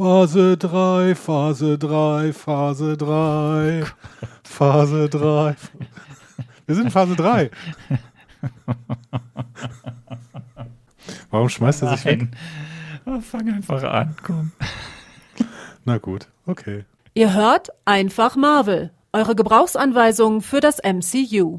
Phase 3, Phase 3, Phase 3, Phase 3. Wir sind in Phase 3. Warum schmeißt er sich weg? Oh, fang einfach an, komm. Na gut, okay. Ihr hört einfach Marvel, eure Gebrauchsanweisung für das MCU.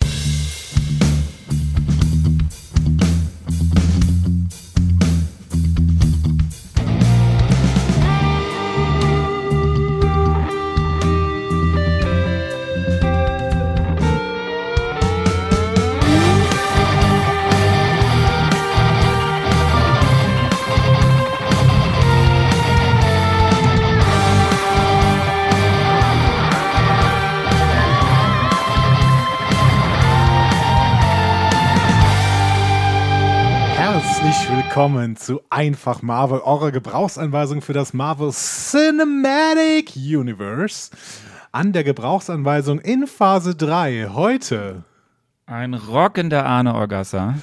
Willkommen zu Einfach Marvel, eurer Gebrauchsanweisung für das Marvel Cinematic Universe. An der Gebrauchsanweisung in Phase 3 heute Ein rockender Arne Orgassa.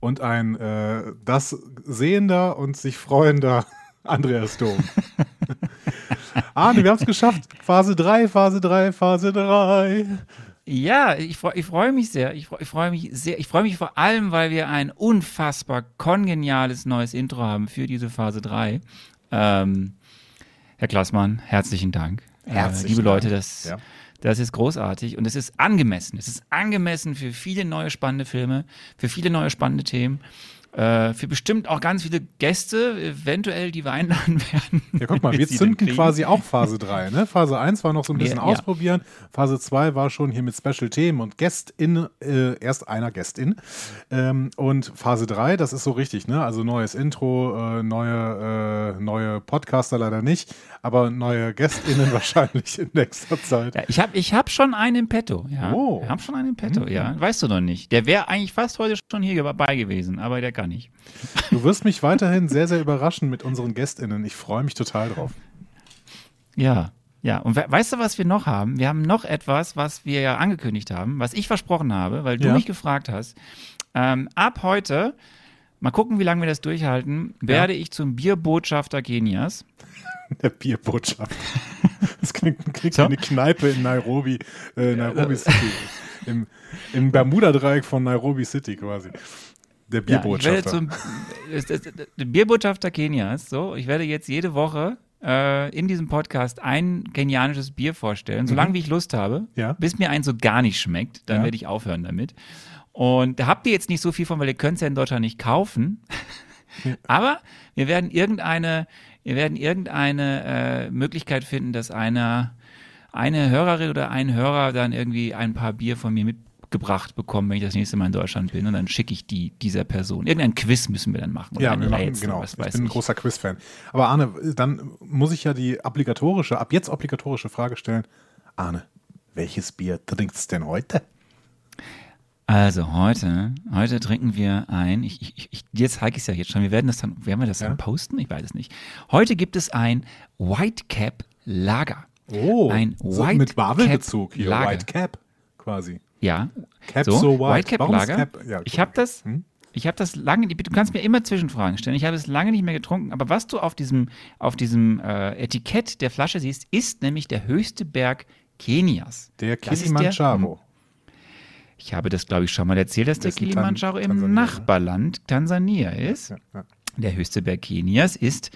und ein äh, das sehender und sich freuender Andreas Dom. Arne, wir haben es geschafft. Phase 3, Phase 3, Phase 3. Ja, ich, freu- ich freue mich sehr. Ich, freu- ich freue mich sehr. Ich freue mich vor allem, weil wir ein unfassbar kongeniales neues Intro haben für diese Phase 3. Ähm, Herr Klassmann, herzlichen Dank. Herzlichen äh, liebe Leute, das, Ja. das ist großartig und es ist angemessen. Es ist angemessen für viele neue spannende Filme, für viele neue spannende Themen. Äh, für bestimmt auch ganz viele Gäste, eventuell, die wir einladen werden. Ja, guck mal, wir zünden quasi auch Phase 3. Ne? Phase 1 war noch so ein bisschen Ja, ja. ausprobieren. Phase 2 war schon hier mit Special-Themen und Gästin, äh, erst einer Gästin. Ähm, und Phase 3, das ist so richtig, ne? Also neues Intro, äh, neue, äh, neue Podcaster leider nicht, aber neue GästInnen wahrscheinlich in nächster Zeit. Ja, ich habe ich hab schon einen im Petto, ja. Oh. Ich habe schon einen im Petto, ja. Weißt du noch nicht. Der wäre eigentlich fast heute schon hier dabei gewesen, aber der kann nicht. Du wirst mich weiterhin sehr, sehr überraschen mit unseren GästInnen. Ich freue mich total drauf. Ja, ja. Und we weißt du, was wir noch haben? Wir haben noch etwas, was wir ja angekündigt haben, was ich versprochen habe, weil du Ja. mich gefragt hast. Ähm, ab heute, mal gucken, wie lange wir das durchhalten, werde ich zum Bierbotschafter Kenias. Der Bierbotschafter. Das klingt, klingt So. wie eine Kneipe in Nairobi, äh, Nairobi City. Im, Im Bermuda-Dreieck von Nairobi City quasi. Der Ja, Bierbotschafter. zum das- das- der Bierbotschafter Kenias. So, ich werde jetzt jede Woche äh, in diesem Podcast ein kenianisches Bier vorstellen, solange wie ich Lust habe, Mhm. Ja. bis mir eins so gar nicht schmeckt, dann Ja. werde ich aufhören damit. Und da habt ihr jetzt nicht so viel von, weil ihr könnt es ja in Deutschland nicht kaufen. Aber wir werden irgendeine, wir werden irgendeine äh, Möglichkeit finden, dass einer, eine Hörerin oder ein Hörer dann irgendwie ein paar Bier von mir mitgebracht bekommen, wenn ich das nächste Mal in Deutschland bin. Und dann schicke ich die dieser Person. Irgendein Quiz müssen wir dann machen. oder ja, wir machen, genau. Was Ich bin ein großer Quiz-Fan. Aber Arne, dann muss ich ja die obligatorische, ab jetzt obligatorische Frage stellen. Arne, welches Bier trinkst denn heute? Also heute, heute trinken wir ein, ich, ich, ich, dir zeige ich es ja jetzt schon, wir werden das dann, werden wir das Ja. dann posten? Ich weiß es nicht. Heute gibt es ein Whitecap Lager. Oh, Ein so White mit Marvel-Bezug hier. Lager. White Cap quasi. Ja. Cap so, so white. Ist Lager. Cap- ja, ich habe das, Hm? ich habe das lange, du kannst mir immer Zwischenfragen stellen. Ich habe es lange nicht mehr getrunken, aber was du auf diesem, auf diesem äh, Etikett der Flasche siehst, ist nämlich der höchste Berg Kenias. Der Kilimanjaro. Ich habe das, glaube ich, schon mal erzählt, dass der Das Kilimanjaro Tan- im Tansania, ne? Nachbarland Tansania ist. Ja, ja. Der höchste Berg Kenias ist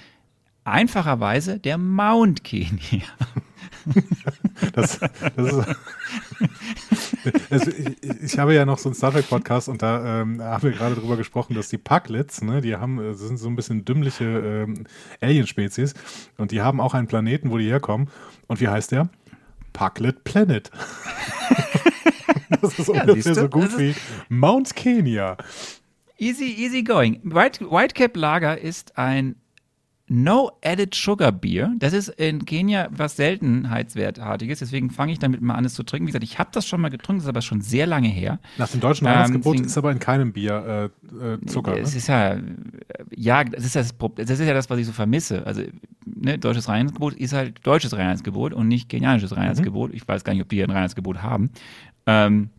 einfacherweise der Mount Kenia. Das, das ist, also ich, ich habe ja noch so einen Star Trek Podcast und da ähm, haben wir gerade drüber gesprochen, dass die Pucklets, ne, die haben, äh, sind so ein bisschen dümmliche ähm, Alien-Spezies und die haben auch einen Planeten, wo die herkommen. Und wie heißt der? Pucklet Planet. das ist ungefähr siehst du? so gut wie Mount Kenya. Easy, easy going. White, Whitecap Lager ist ein No Added Sugar Bier. Das ist in Kenia was Seltenheitswertartiges. Deswegen fange ich damit mal an, es zu trinken. Wie gesagt, ich habe das schon mal getrunken, das ist aber schon sehr lange her. Nach dem deutschen Ähm, Weihnachtsgebot deswegen- ist aber in keinem Bier äh, äh, Zucker. Es Ne? ist ja, äh, ja, das ist das, das ist ja das, was ich so vermisse. Also, ne, deutsches Reinheitsgebot ist halt deutsches Reinheitsgebot und nicht kenianisches Reinheitsgebot. Ich weiß gar nicht, ob die hier ein Reinheitsgebot haben. Ähm,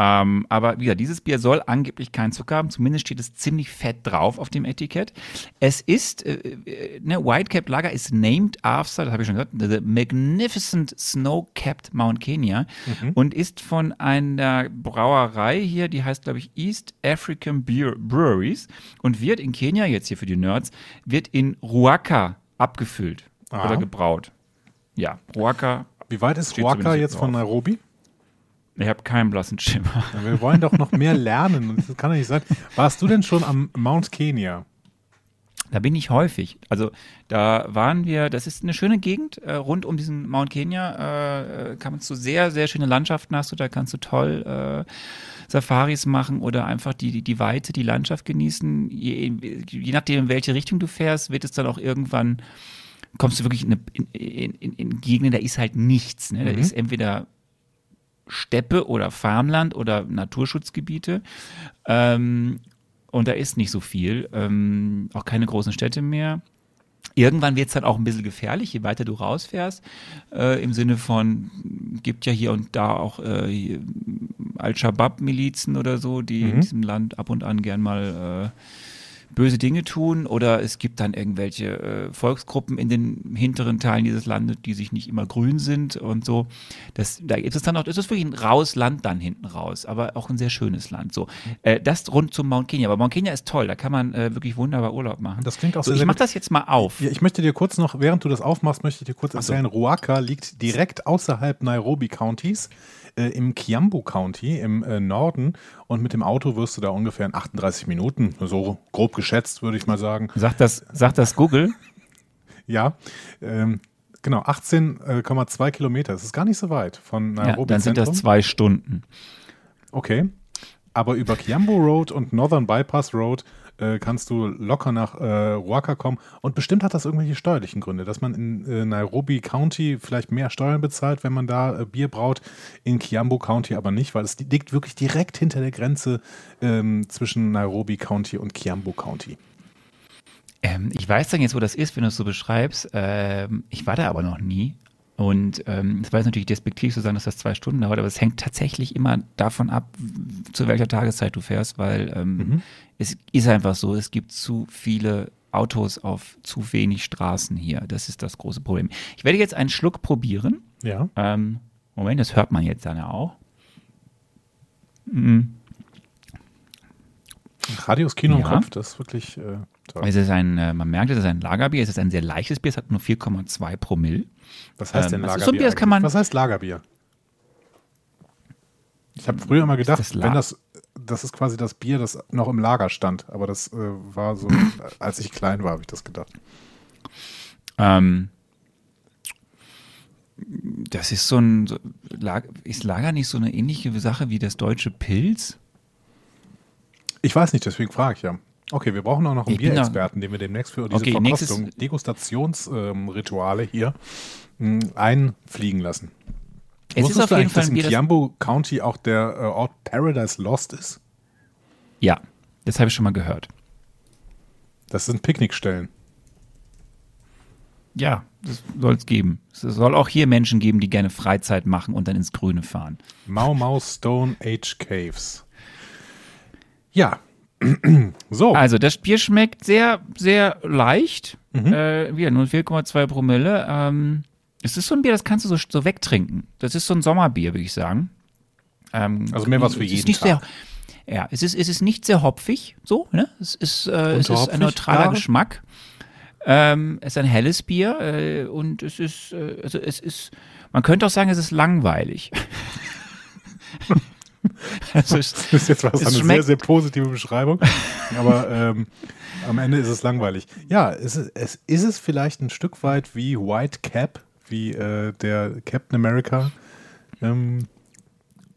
Ähm, aber wie gesagt, dieses Bier soll angeblich keinen Zucker haben. Zumindest steht es ziemlich fett drauf auf dem Etikett. Es ist, äh, äh, ne, Whitecap Lager ist named after, das habe ich schon gesagt, the Magnificent Snow-Capped Mount Kenya Mhm. und ist von einer Brauerei hier, die heißt, glaube ich, East African Beer Breweries und wird in Kenia, jetzt hier für die Nerds, wird in Ruaka abgefüllt Ah. oder gebraut. Ja, Ruaka. Wie weit ist Ruaka jetzt von drauf. Nairobi? Ich habe keinen blassen Schimmer. Wir wollen doch noch mehr lernen. Das kann doch nicht sein. Warst du denn schon am Mount Kenya? Da bin ich häufig. Also da waren wir, das ist eine schöne Gegend, äh, rund um diesen Mount Kenya äh, kannst du sehr, sehr schöne Landschaften hast du, da kannst du toll äh, Safaris machen oder einfach die, die, die Weite, die Landschaft genießen. Je, je nachdem, in welche Richtung du fährst, wird es dann auch irgendwann, kommst du wirklich in, eine, in, in, in, Gegenden, da ist halt nichts. Ne? Da ist entweder Steppe oder Farmland oder Naturschutzgebiete. Ähm, und da ist nicht so viel. Ähm, auch keine großen Städte mehr. Irgendwann wird es dann auch ein bisschen gefährlich, je weiter du rausfährst. Äh, Im Sinne von, gibt ja hier und da auch äh, Al-Shabaab-Milizen oder so, die in diesem Land ab und an gern mal äh, böse Dinge tun. Oder es gibt dann irgendwelche äh, Volksgruppen in den hinteren Teilen dieses Landes, die sich nicht immer grün sind und so. Das, da gibt es dann auch, das ist wirklich ein raues Land dann hinten raus, aber auch ein sehr schönes Land. So, äh, das rund zum Mount Kenya. Aber Mount Kenya ist toll, da kann man äh, wirklich wunderbar Urlaub machen. Das klingt auch so, sehr, ich mach das jetzt mal auf. Ja, ich möchte dir kurz noch, während du das aufmachst, möchte ich dir kurz erzählen, Ruaka liegt direkt außerhalb Nairobi Countys, äh, im Kiambu County im äh, Norden und mit dem Auto wirst du da ungefähr in 38 Minuten, so grob geschätzt, würde ich mal sagen. Sagt das, sagt das Google? Ja, ähm, genau, 18,2 Kilometer. Das ist gar nicht so weit von Ja, Nairobi dann sind das zwei Stunden. Okay. Aber über Kiambu Road und Northern Bypass Road äh, kannst du locker nach äh, Ruaka kommen. Und bestimmt hat das irgendwelche steuerlichen Gründe, dass man in äh, Nairobi County vielleicht mehr Steuern bezahlt, wenn man da äh, Bier braut, in Kiambu County aber nicht, weil es liegt wirklich direkt hinter der Grenze ähm, zwischen Nairobi County und Kiambu County. Ähm, ich weiß dann jetzt, wo das ist, wenn du es so beschreibst. Ähm, ich war da aber noch nie. Und ähm, es war jetzt natürlich despektiv zu sagen, dass das zwei Stunden dauert, aber es hängt tatsächlich immer davon ab, zu welcher Tageszeit du fährst, weil ähm, es ist einfach so, es gibt zu viele Autos auf zu wenig Straßen hier. Das ist das große Problem. Ich werde jetzt einen Schluck probieren. Ja. Ähm, Moment, das hört man jetzt dann ja auch. Mhm. Radios Kino im Ja. Kopf, das ist wirklich äh, toll. Es ist ein, äh, man merkt, es ist ein Lagerbier, es ist ein sehr leichtes Bier, es hat nur 4,2 Promille. Was heißt ähm, denn das ist Lagerbier? so ein Bier, das kann man- Was heißt Lagerbier? Ich habe früher immer gedacht, das wenn das, das ist quasi das Bier, das noch im Lager stand. Aber das äh, war so, als ich klein war, habe ich das gedacht. Ähm, das ist so ein, so, ist Lager nicht so eine ähnliche Sache wie das deutsche Pilz? Ich weiß nicht, deswegen frage ich ja. Okay, wir brauchen auch noch einen Ich Bierexperten, den wir demnächst für diese Okay, Verkostung, Degustationsrituale hier mh, einfliegen lassen. Es Wusstest ist auf du jeden Fall dass das, Kiambu County auch der äh, Ort Paradise Lost ist? Ja, das habe ich schon mal gehört. Das sind Picknickstellen. Ja, das soll es geben. Es soll auch hier Menschen geben, die gerne Freizeit machen und dann ins Grüne fahren. Mau Mau Stone Age Caves. Ja. So. Also, das Bier schmeckt sehr, sehr leicht. Mhm. Äh, wieder nur 4,2 Promille. Ähm, es ist so ein Bier, das kannst du so, so wegtrinken. Das ist so ein Sommerbier, würde ich sagen. Ähm, Also mehr was für es ist jeden nicht Tag. Sehr, ja, es ist, es ist nicht sehr hopfig, so, ne? Es ist, äh, es ist ein neutraler ja. Geschmack. Ähm, es ist ein helles Bier äh, und es ist, äh, also es ist, man könnte auch sagen, es ist langweilig. also es, Das ist jetzt was eine sehr, sehr positive Beschreibung. Aber ähm, am Ende ist es langweilig. Ja, es ist, es ist es vielleicht ein Stück weit wie White Cap, wie äh, der Captain America. Ähm,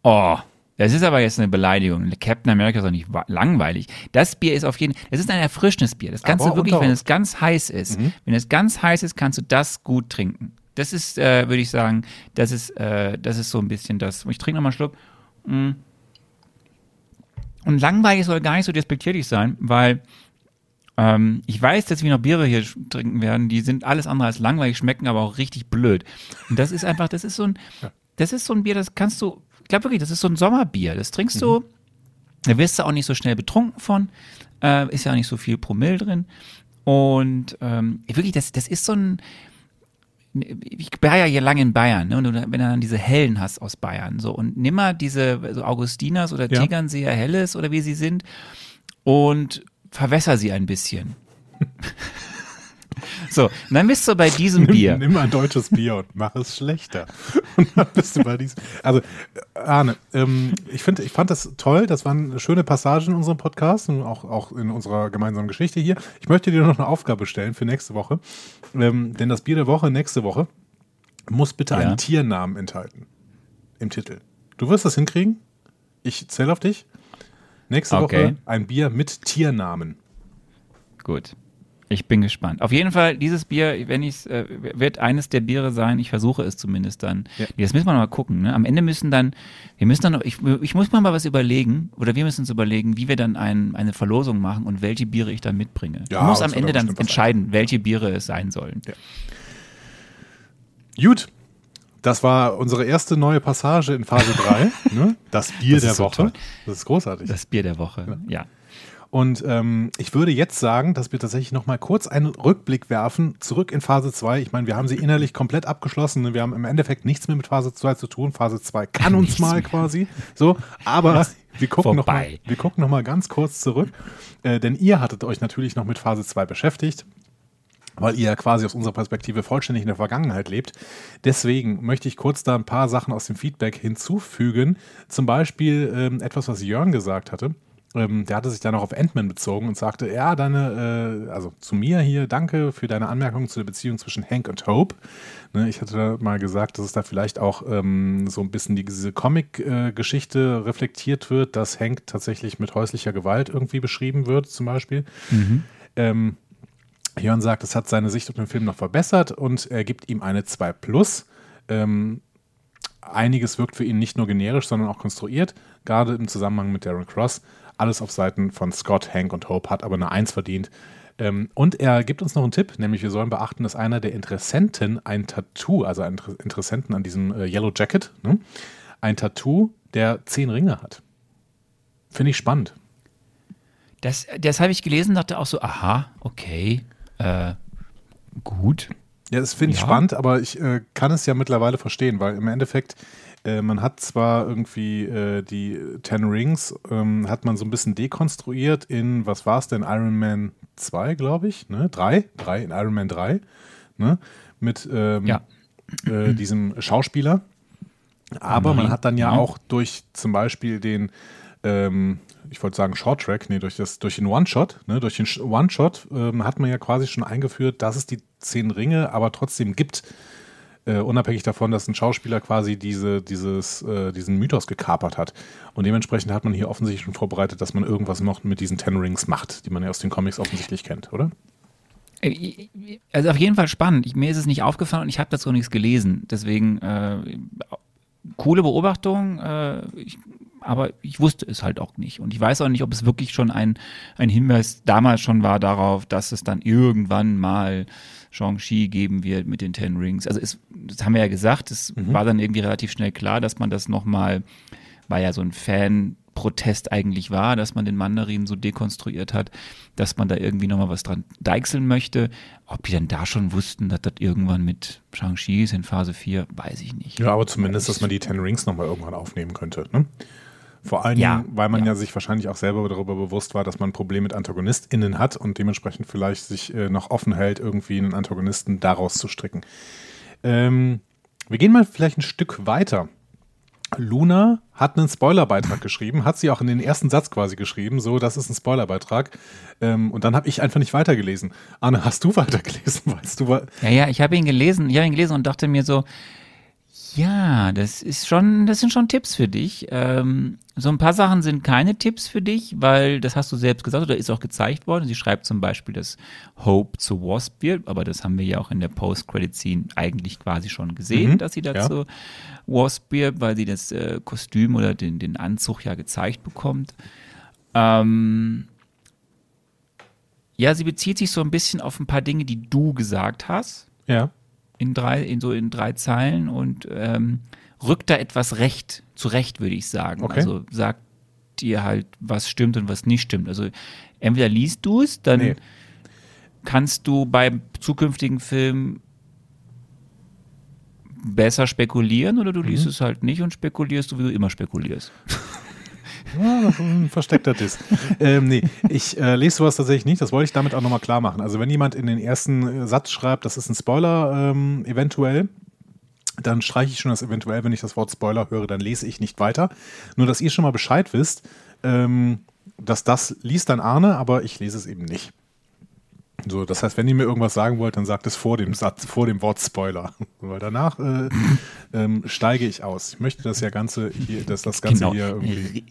Oh, das ist aber jetzt eine Beleidigung. Captain America ist doch nicht langweilig. Das Bier ist auf jeden Fall, es ist ein erfrischendes Bier. Das kannst Aber du wirklich, wenn es ganz heiß ist, wenn es ganz heiß ist, kannst du das gut trinken. Das ist, äh, würde ich sagen, das ist, äh, das ist so ein bisschen das. Ich trinke nochmal einen Schluck. Mm. Und langweilig soll gar nicht so despektierlich sein, weil ähm, ich weiß, dass wir noch Biere hier trinken werden, die sind alles andere als langweilig, schmecken aber auch richtig blöd. Und das ist einfach, das ist so ein, das ist so ein Bier, das kannst du, glaube wirklich, das ist so ein Sommerbier. Das trinkst mhm. du, da wirst du auch nicht so schnell betrunken von. Äh, ist ja auch nicht so viel Promille drin. Und ähm, wirklich, das, das ist so ein, ich war ja hier lange in Bayern, ne? Und wenn du dann diese Hellen hast aus Bayern, so und nimm mal diese so Augustiners oder ja. Tegernseer Helles oder wie sie sind und verwässer sie ein bisschen. So, und dann bist du bei diesem nimm, Bier. Nimm ein deutsches Bier und mach es schlechter. Und dann bist du bei diesem. Also, Arne, ähm, ich, find, ich fand das toll. Das waren schöne Passagen in unserem Podcast und auch, auch in unserer gemeinsamen Geschichte hier. Ich möchte dir noch eine Aufgabe stellen für nächste Woche. Ähm, denn das Bier der Woche nächste Woche muss bitte ja. einen Tiernamen enthalten. Im Titel. Du wirst das hinkriegen. Ich zähle auf dich. Nächste okay. Woche ein Bier mit Tiernamen. Gut. Ich bin gespannt. Auf jeden Fall, dieses Bier, wenn ich äh, wird eines der Biere sein, ich versuche es zumindest dann. Ja. Das müssen wir mal gucken. Ne? Am Ende müssen dann, wir müssen dann noch, ich, ich muss mal was überlegen, oder wir müssen uns überlegen, wie wir dann ein, eine Verlosung machen und welche Biere ich dann mitbringe. Ja, ich muss am Ende dann entscheiden, sein. welche Biere es sein sollen. Ja. Gut. Das war unsere erste neue Passage in Phase 3. ne? Das Bier das der Woche. So das ist großartig. Das Bier der Woche, ja. Und ähm, ich würde jetzt sagen, dass wir tatsächlich noch mal kurz einen Rückblick werfen, zurück in Phase 2. Ich meine, wir haben sie innerlich komplett abgeschlossen. Wir haben im Endeffekt nichts mehr mit Phase 2 zu tun. Phase 2 kann uns mal mehr. quasi. So, aber wir gucken, noch mal, wir gucken noch mal ganz kurz zurück. Äh, denn ihr hattet euch natürlich noch mit Phase 2 beschäftigt weil ihr ja quasi aus unserer Perspektive vollständig in der Vergangenheit lebt. Deswegen möchte ich kurz da ein paar Sachen aus dem Feedback hinzufügen. Zum Beispiel ähm, etwas, was Jörn gesagt hatte ähm, der hatte sich dann auch auf Ant-Man bezogen und sagte, ja, deine, äh, also zu mir hier, danke für deine Anmerkung zu der Beziehung zwischen Hank und Hope. Ne, ich hatte mal gesagt, dass es da vielleicht auch ähm, so ein bisschen die, diese Comic-Geschichte reflektiert wird, dass Hank tatsächlich mit häuslicher Gewalt irgendwie beschrieben wird, zum Beispiel. Mhm. Ähm, Jörn sagt, es hat seine Sicht auf den Film noch verbessert und er gibt ihm eine 2 Plus. Ähm, einiges wirkt für ihn nicht nur generisch, sondern auch konstruiert, gerade im Zusammenhang mit Darren Cross. Alles auf Seiten von Scott, Hank und Hope, hat aber eine Eins verdient. Ähm, und er gibt uns noch einen Tipp, nämlich wir sollen beachten, dass einer der Interessenten ein Tattoo, also ein Interessenten an diesem äh, Yellow Jacket, ne, ein Tattoo der zehn Ringe hat. Finde ich spannend. Das, das habe ich gelesen, dachte auch so, aha, okay, äh, gut. Ja, das finde ich ja. spannend, aber ich äh, kann es ja mittlerweile verstehen, weil im Endeffekt äh, man hat zwar irgendwie äh, die Ten Rings, ähm, hat man so ein bisschen dekonstruiert in, was war es denn, Iron Man 2, glaube ich, ne? 3? 3 in Iron Man 3, ne? Mit ähm, ja. äh, diesem Schauspieler. Aber man hat dann ja auch durch zum Beispiel den, ähm, ich wollte sagen Short Track, nee, durch, das, durch den One-Shot, ne, durch den One-Shot ähm, hat man ja quasi schon eingeführt, dass es die zehn Ringe aber trotzdem gibt äh, unabhängig davon, dass ein Schauspieler quasi diese, dieses, äh, diesen Mythos gekapert hat. Und dementsprechend hat man hier offensichtlich schon vorbereitet, dass man irgendwas noch mit diesen Ten Rings macht, die man ja aus den Comics offensichtlich kennt, oder? Äh, also auf jeden Fall spannend. Ich, mir ist es nicht aufgefallen und ich habe dazu nichts gelesen. Deswegen äh, coole Beobachtung. Äh, ich, aber ich wusste es halt auch nicht. Und ich weiß auch nicht, ob es wirklich schon ein, ein Hinweis damals schon war darauf, dass es dann irgendwann mal Shang-Chi geben wird mit den Ten Rings. Also es, das haben wir ja gesagt, es mhm. war dann irgendwie relativ schnell klar, dass man das nochmal, war ja so ein Fan-Protest eigentlich war, dass man den Mandarin so dekonstruiert hat, dass man da irgendwie nochmal was dran deichseln möchte. Ob die dann da schon wussten, dass das irgendwann mit Shang-Chi ist in Phase 4, weiß ich nicht. Ja, aber zumindest, dass man die Ten Rings nochmal irgendwann aufnehmen könnte. Ne? Vor allem, ja, weil man ja. ja. sich wahrscheinlich auch selber darüber bewusst war, dass man ein Problem mit AntagonistInnen hat und dementsprechend vielleicht sich äh, noch offen hält, irgendwie einen Antagonisten daraus zu stricken. Ähm, wir gehen mal vielleicht ein Stück weiter. Luna hat einen Spoilerbeitrag geschrieben, hat sie auch in den ersten Satz quasi geschrieben, so, das ist ein Spoilerbeitrag. Ähm, und dann habe ich einfach nicht weitergelesen. Anne, hast du weitergelesen? Weißt du, ja, ja, ich habe ihn gelesen, ich habe ihn gelesen und dachte mir so, ja, das ist schon, das sind schon Tipps für dich. Ähm, so ein paar Sachen sind keine Tipps für dich, weil das hast du selbst gesagt oder ist auch gezeigt worden. Sie schreibt zum Beispiel das Hope zu Wasp wird, aber das haben wir ja auch in der Post-Credit-Scene eigentlich quasi schon gesehen, mhm, dass sie dazu ja. Wasp wird, weil sie das äh, Kostüm oder den, den Anzug ja gezeigt bekommt. Ähm, ja, sie bezieht sich so ein bisschen auf ein paar Dinge, die du gesagt hast. Ja in drei, in so in drei Zeilen und ähm, rückt da etwas recht, zurecht, würde ich sagen. Okay. Also sagt dir halt, was stimmt und was nicht stimmt. Also entweder liest du es, dann Nee. kannst du beim zukünftigen Film besser spekulieren oder du Mhm. liest es halt nicht und spekulierst, so wie du immer spekulierst. Ja, das ist ein versteckter Diss. ähm, nee, ich äh, lese sowas tatsächlich nicht. Das wollte ich damit auch nochmal klar machen. Also wenn jemand in den ersten äh, Satz schreibt, das ist ein Spoiler ähm, eventuell, dann streiche ich schon das eventuell. Wenn ich das Wort Spoiler höre, dann lese ich nicht weiter. Nur, dass ihr schon mal Bescheid wisst, ähm, dass das liest dann Arne, aber ich lese es eben nicht. So, das heißt, wenn ihr mir irgendwas sagen wollt, dann sagt es vor dem Satz, vor dem Wort Spoiler. Weil danach äh, ähm, steige ich aus. Ich möchte das ja Ganze hier, dass das Ganze Genau. hier irgendwie.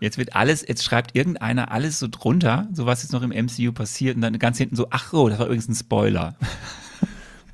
Jetzt wird alles, jetzt schreibt irgendeiner alles so drunter, so was jetzt noch im MCU passiert und dann ganz hinten so, ach oh, das war übrigens ein Spoiler.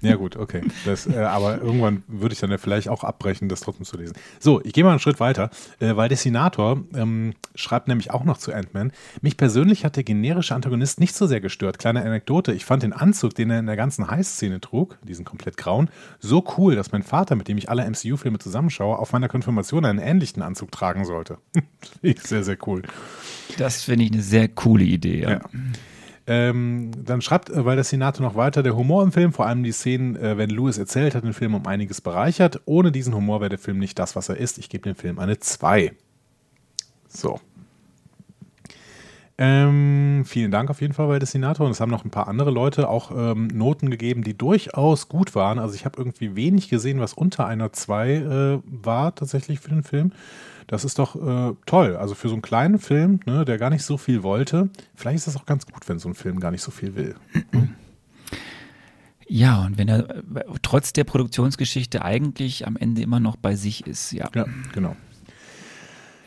Ja, gut, okay. Das, äh, aber irgendwann würde ich dann ja vielleicht auch abbrechen, das trotzdem zu lesen. So, ich gehe mal einen Schritt weiter, äh, weil der Senator ähm, schreibt nämlich auch noch zu Ant-Man. Mich persönlich hat der generische Antagonist nicht so sehr gestört. Kleine Anekdote: Ich fand den Anzug, den er in der ganzen Heißszene trug, diesen komplett grauen, so cool, dass mein Vater, mit dem ich alle MCU-Filme zusammenschaue, auf meiner Konfirmation einen ähnlichen Anzug tragen sollte. Sehr, sehr cool. Das finde ich eine sehr coole Idee. Ja. Ja. Ähm, dann schreibt, äh, weil der Senator noch weiter, der Humor im Film, vor allem die Szenen, äh, wenn Lewis erzählt, hat den Film um einiges bereichert. Ohne diesen Humor wäre der Film nicht das, was er ist. Ich gebe dem Film eine 2. So. Ähm, vielen Dank auf jeden Fall bei der Senator. Und es haben noch ein paar andere Leute auch ähm, Noten gegeben, die durchaus gut waren. Also ich habe irgendwie wenig gesehen, was unter einer 2 äh, war tatsächlich für den Film. Das ist doch äh, toll. Also für so einen kleinen Film, ne, der gar nicht so viel wollte, vielleicht ist das auch ganz gut, wenn so ein Film gar nicht so viel will. Ja, und wenn er äh, trotz der Produktionsgeschichte eigentlich am Ende immer noch bei sich ist, ja. Ja, genau.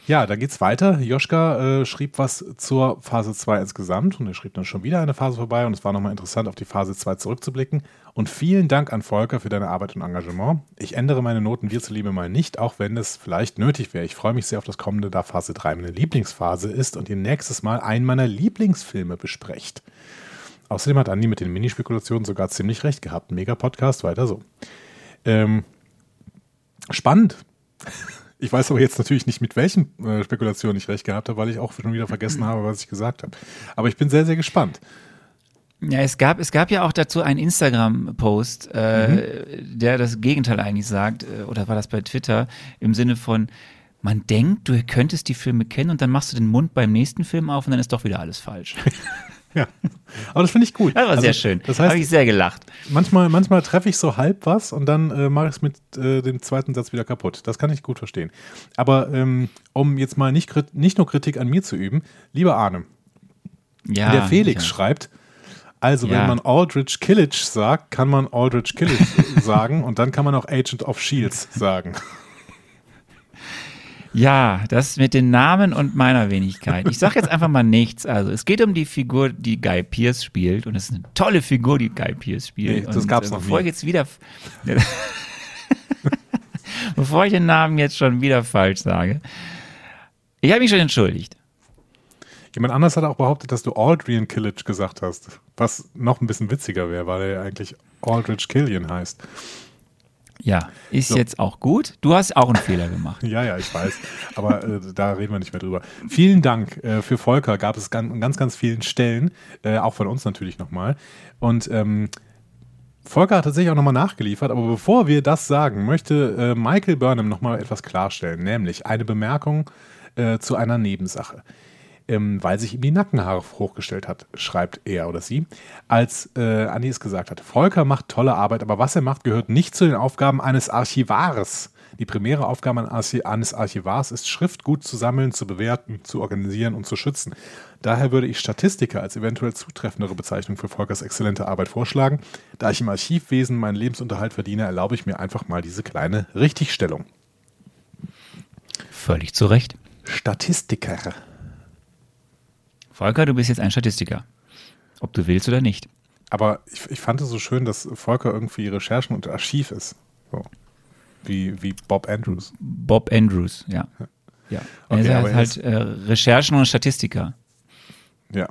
Ja, da geht's weiter. Joschka äh, schrieb was zur Phase 2 insgesamt und er schrieb dann schon wieder eine Phase vorbei und es war nochmal interessant, auf die Phase 2 zurückzublicken. Und vielen Dank an Volker für deine Arbeit und Engagement. Ich ändere meine Noten dir zuliebe mal nicht, auch wenn es vielleicht nötig wäre. Ich freue mich sehr auf das kommende, da Phase 3 meine Lieblingsphase ist und ihr nächstes Mal einen meiner Lieblingsfilme besprecht. Außerdem hat Andi mit den Minispekulationen sogar ziemlich recht gehabt. Mega Podcast, weiter so. Ähm, spannend. Ich weiß aber jetzt natürlich nicht, mit welchen äh, Spekulationen ich recht gehabt habe, weil ich auch schon wieder vergessen habe, was ich gesagt habe. Aber ich bin sehr, sehr gespannt. Ja, es gab, es gab ja auch dazu einen Instagram-Post, äh, der das Gegenteil eigentlich sagt, äh, oder war das bei Twitter, im Sinne von, man denkt, du könntest die Filme kennen und dann machst du den Mund beim nächsten Film auf und dann ist doch wieder alles falsch. Ja. Aber das finde ich gut. Das war Also, sehr schön. Das Habe heißt, ich sehr gelacht. manchmal, manchmal treffe ich so halb was und dann äh, mache ich es mit äh, dem zweiten Satz wieder kaputt. Das kann ich gut verstehen. Aber ähm, um jetzt mal nicht, nicht nur Kritik an mir zu üben, lieber Arne, Ja, der Felix ja. schreibt, also Ja. wenn man Aldrich Killage sagt, kann man Aldrich Killage sagen und dann kann man auch Agent of Shields sagen. Ja, das mit den Namen und meiner Wenigkeit. Ich sage jetzt einfach mal nichts. Also, es geht um die Figur, die Guy Pierce spielt. Und es ist eine tolle Figur, die Guy Pierce spielt. Nee, das und, gab's äh, noch Bevor nie. ich jetzt wieder. bevor ich den Namen jetzt schon wieder falsch sage. Ich habe mich schon entschuldigt. Jemand anders hat auch behauptet, dass du Aldrian Killage gesagt hast, was noch ein bisschen witziger wäre, weil er ja eigentlich Aldrich Killian heißt. Ja, ist So. jetzt auch gut. Du hast auch einen Fehler gemacht. Ja, ja, ich weiß. Aber äh, da reden wir nicht mehr drüber. Vielen Dank äh, für Volker. Gab es ganz, an ganz, ganz vielen Stellen. Äh, auch von uns natürlich nochmal. Und ähm, Volker hat tatsächlich auch nochmal nachgeliefert. Aber bevor wir das sagen, möchte äh, Michael Burnham nochmal etwas klarstellen. Nämlich eine Bemerkung äh, zu einer Nebensache. Ähm, weil sich ihm die Nackenhaare hochgestellt hat, schreibt er oder sie, als äh, Andi es gesagt hat. Volker macht tolle Arbeit, aber was er macht, gehört nicht zu den Aufgaben eines Archivars. Die primäre Aufgabe eines Archivars ist, Schrift gut zu sammeln, zu bewerten, zu organisieren und zu schützen. Daher würde ich Statistiker als eventuell zutreffendere Bezeichnung für Volkers exzellente Arbeit vorschlagen. Da ich im Archivwesen meinen Lebensunterhalt verdiene, erlaube ich mir einfach mal diese kleine Richtigstellung. Völlig zu Recht. Statistiker. Volker, du bist jetzt ein Statistiker. Ob du willst oder nicht. Aber ich, ich fand es so schön, dass Volker irgendwie Recherchen und Archiv ist. So. Wie, wie Bob Andrews. Bob Andrews, ja. Ja. Okay, er aber ist halt äh, Recherchen und Statistiker. Ja.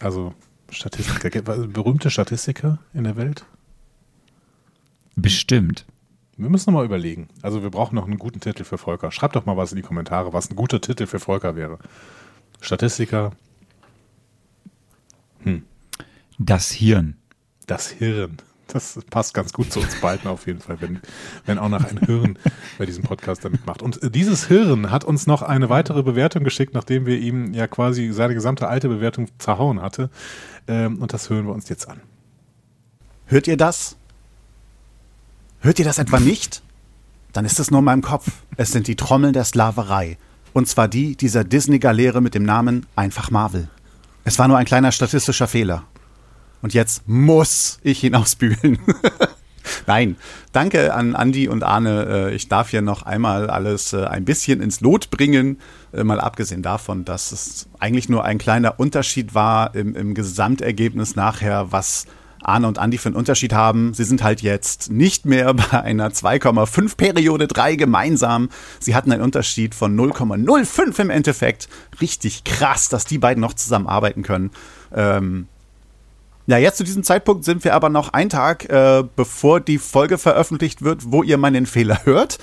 Also Statistiker. Berühmte Statistiker in der Welt? Bestimmt. Wir müssen noch mal überlegen. Also wir brauchen noch einen guten Titel für Volker. Schreibt doch mal was in die Kommentare, was ein guter Titel für Volker wäre. Statistiker. Das Hirn. Das Hirn. Das passt ganz gut zu uns beiden auf jeden Fall, wenn, wenn auch noch ein Hirn bei diesem Podcast damit macht. Und dieses Hirn hat uns noch eine weitere Bewertung geschickt, nachdem wir ihm ja quasi seine gesamte alte Bewertung zerhauen hatte. Ähm, und das hören wir uns jetzt an. Hört ihr das? Hört ihr das etwa nicht? Dann ist es nur in meinem Kopf. Es sind die Trommeln der Sklaverei. Und zwar die dieser Disney-Galeere mit dem Namen Einfach Marvel. Es war nur ein kleiner statistischer Fehler. Und jetzt muss ich ihn ausbügeln. Nein, danke an Andi und Arne. Äh, ich darf hier noch einmal alles äh, ein bisschen ins Lot bringen. Äh, mal abgesehen davon, dass es eigentlich nur ein kleiner Unterschied war im, im Gesamtergebnis nachher, was Arne und Andi für einen Unterschied haben. Sie sind halt jetzt nicht mehr bei einer 2,5 Periode 3 gemeinsam. Sie hatten einen Unterschied von 0,05 im Endeffekt. Richtig krass, dass die beiden noch zusammenarbeiten können. Ähm, ja, jetzt zu diesem Zeitpunkt sind wir aber noch einen Tag, äh, bevor die Folge veröffentlicht wird, wo ihr meinen Fehler hört.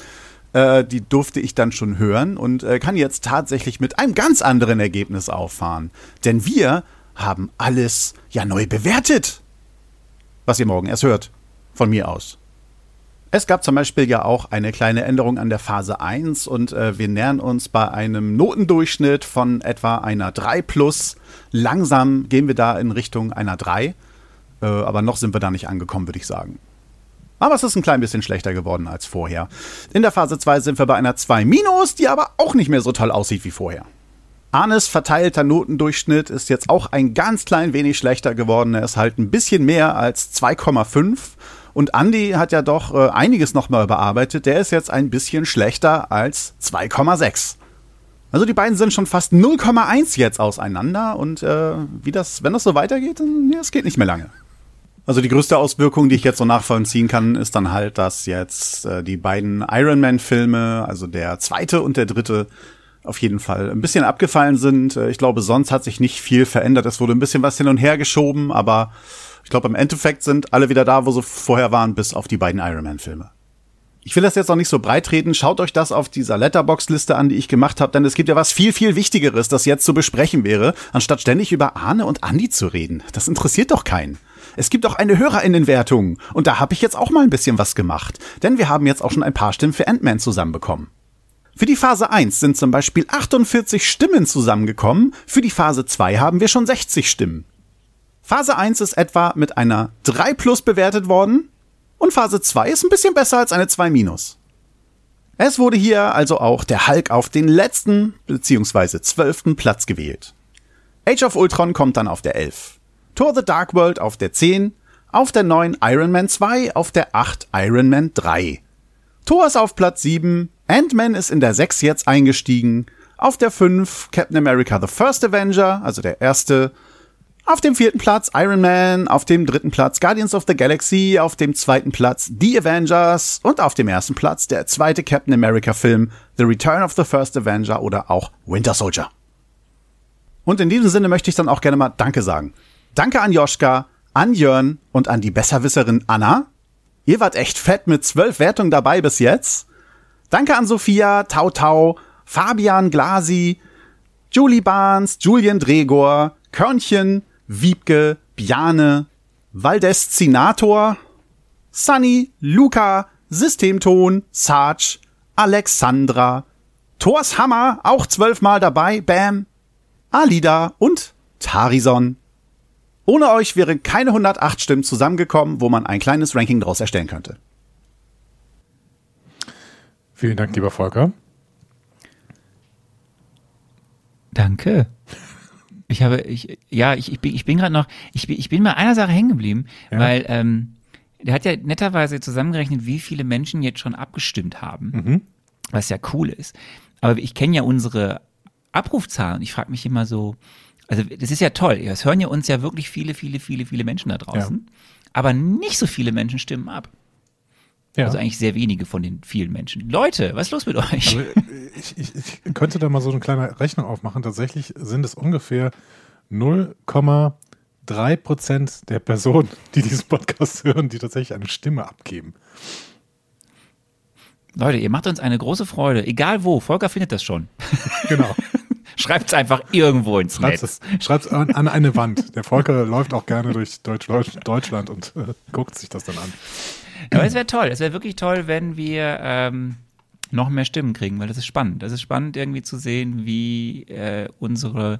Äh, die durfte ich dann schon hören und äh, kann jetzt tatsächlich mit einem ganz anderen Ergebnis auffahren. Denn wir haben alles ja neu bewertet. Was ihr morgen erst hört. Von mir aus. Es gab zum Beispiel ja auch eine kleine Änderung an der Phase 1 und äh, wir nähern uns bei einem Notendurchschnitt von etwa einer 3 plus. Langsam gehen wir da in Richtung einer 3, äh, aber noch sind wir da nicht angekommen, würde ich sagen. Aber es ist ein klein bisschen schlechter geworden als vorher. In der Phase 2 sind wir bei einer 2 minus, die aber auch nicht mehr so toll aussieht wie vorher. Arnes verteilter Notendurchschnitt ist jetzt auch ein ganz klein wenig schlechter geworden. Er ist halt ein bisschen mehr als 2,5 und Andy hat ja doch äh, einiges nochmal überarbeitet. Der ist jetzt ein bisschen schlechter als 2,6. Also die beiden sind schon fast 0,1 jetzt auseinander und äh, wie das, wenn das so weitergeht, dann ja, es geht nicht mehr lange. Also die größte Auswirkung, die ich jetzt so nachvollziehen kann, ist dann halt, dass jetzt äh, die beiden Iron Man-Filme, also der zweite und der dritte, auf jeden Fall ein bisschen abgefallen sind. Äh, ich glaube, sonst hat sich nicht viel verändert. Es wurde ein bisschen was hin und her geschoben, aber ich glaube, im Endeffekt sind alle wieder da, wo sie vorher waren, bis auf die beiden Iron Man-Filme. Ich will das jetzt auch nicht so breit reden. Schaut euch das auf dieser Letterbox-Liste an, die ich gemacht habe, denn es gibt ja was viel, viel Wichtigeres, das jetzt zu besprechen wäre, anstatt ständig über Arne und Andi zu reden. Das interessiert doch keinen. Es gibt auch eine Hörerinnenwertung und da habe ich jetzt auch mal ein bisschen was gemacht, denn wir haben jetzt auch schon ein paar Stimmen für Ant-Man zusammenbekommen. Für die Phase 1 sind zum Beispiel 48 Stimmen zusammengekommen, für die Phase 2 haben wir schon 60 Stimmen. Phase 1 ist etwa mit einer 3 plus bewertet worden und Phase 2 ist ein bisschen besser als eine 2 minus. Es wurde hier also auch der Hulk auf den letzten bzw. zwölften Platz gewählt. Age of Ultron kommt dann auf der 11. Thor the Dark World auf der 10, auf der 9 Iron Man 2, auf der 8 Iron Man 3. Thor ist auf Platz 7, Ant-Man ist in der 6 jetzt eingestiegen, auf der 5 Captain America the First Avenger, also der erste, auf dem vierten Platz Iron Man, auf dem dritten Platz Guardians of the Galaxy, auf dem zweiten Platz The Avengers und auf dem ersten Platz der zweite Captain America Film The Return of the First Avenger oder auch Winter Soldier. Und in diesem Sinne möchte ich dann auch gerne mal Danke sagen. Danke an Joschka, an Jörn und an die Besserwisserin Anna. Ihr wart echt fett mit zwölf Wertungen dabei bis jetzt. Danke an Sophia, Tau Tau, Fabian Glasi, Julie Barnes, Julian Dregor, Körnchen, Wiebke, Bjane, Valdeszinator, Sunny, Luca, Systemton, Sarge, Alexandra, Thors Hammer, auch zwölfmal dabei, Bam, Alida und Tarison. Ohne euch wären keine 108 Stimmen zusammengekommen, wo man ein kleines Ranking daraus erstellen könnte. Vielen Dank, lieber Volker. Danke. Ich habe, ich, ja, ich, ich bin, ich bin gerade noch, ich bin, ich bin bei einer Sache hängen geblieben, ja. weil ähm, der hat ja netterweise zusammengerechnet, wie viele Menschen jetzt schon abgestimmt haben, mhm. was ja cool ist. Aber ich kenne ja unsere Abrufzahlen. Ich frage mich immer so, also das ist ja toll. Es hören ja uns ja wirklich viele, viele, viele, viele Menschen da draußen. Ja. Aber nicht so viele Menschen stimmen ab. Ja. Also eigentlich sehr wenige von den vielen Menschen. Leute, was ist los mit euch? Also ich, ich, ich, könnte da mal so eine kleine Rechnung aufmachen. Tatsächlich sind es ungefähr 0,3 Prozent der Personen, die diesen Podcast hören, die tatsächlich eine Stimme abgeben. Leute, ihr macht uns eine große Freude, egal wo. Volker findet das schon. Genau. Schreibt es einfach irgendwo ins Schreibt Netz. es schreibt's an, an eine Wand. Der Volker läuft auch gerne durch Deutsch, Deutschland und äh, guckt sich das dann an. Aber es wäre toll. Es wäre wirklich toll, wenn wir ähm, noch mehr Stimmen kriegen, weil das ist spannend. Das ist spannend, irgendwie zu sehen, wie äh, unsere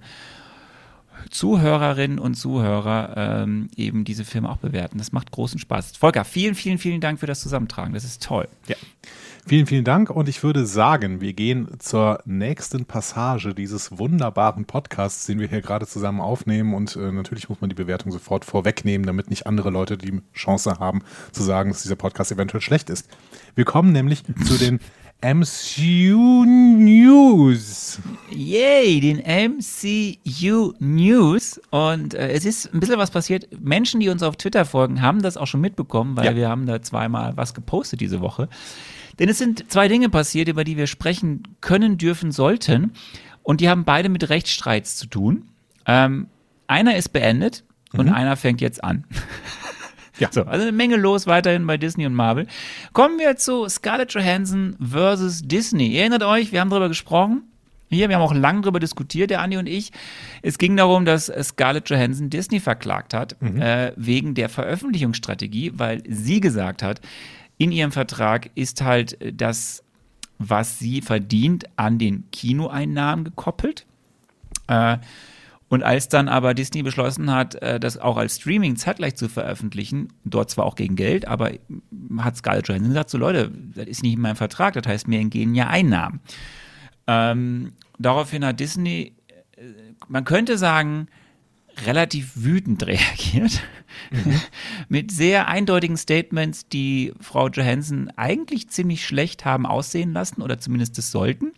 Zuhörerinnen und Zuhörer ähm, eben diese Filme auch bewerten. Das macht großen Spaß. Volker, vielen, vielen, vielen Dank für das Zusammentragen. Das ist toll. Ja. Vielen, vielen Dank und ich würde sagen, wir gehen zur nächsten Passage dieses wunderbaren Podcasts, den wir hier gerade zusammen aufnehmen und äh, natürlich muss man die Bewertung sofort vorwegnehmen, damit nicht andere Leute die Chance haben zu sagen, dass dieser Podcast eventuell schlecht ist. Wir kommen nämlich zu den MCU News. Yay, den MCU News. Und äh, es ist ein bisschen was passiert. Menschen, die uns auf Twitter folgen, haben das auch schon mitbekommen, weil Ja. wir haben da zweimal was gepostet diese Woche. Denn es sind zwei Dinge passiert, über die wir sprechen können, dürfen, sollten. Und die haben beide mit Rechtsstreits zu tun. Ähm, einer ist beendet und einer fängt jetzt an. Ja. So, also eine Menge los weiterhin bei Disney und Marvel. Kommen wir zu Scarlett Johansson versus Disney. Ihr erinnert euch, wir haben darüber gesprochen. Hier, wir haben auch lange darüber diskutiert, der Andi und ich. Es ging darum, dass Scarlett Johansson Disney verklagt hat, äh, wegen der Veröffentlichungsstrategie, weil sie gesagt hat, in ihrem Vertrag ist halt äh, das, was sie verdient, an den Kinoeinnahmen gekoppelt. Äh, und als dann aber Disney beschlossen hat, äh, das auch als Streaming zeitgleich zu veröffentlichen, dort zwar auch gegen Geld, aber hat Scarlett Johansson gesagt, so Leute, das ist nicht in meinem Vertrag, das heißt, mir entgehen ja Einnahmen. Ähm, daraufhin hat Disney, man könnte sagen, relativ wütend reagiert. Mit sehr eindeutigen Statements, die Frau Johansson eigentlich ziemlich schlecht haben aussehen lassen oder zumindest das sollten.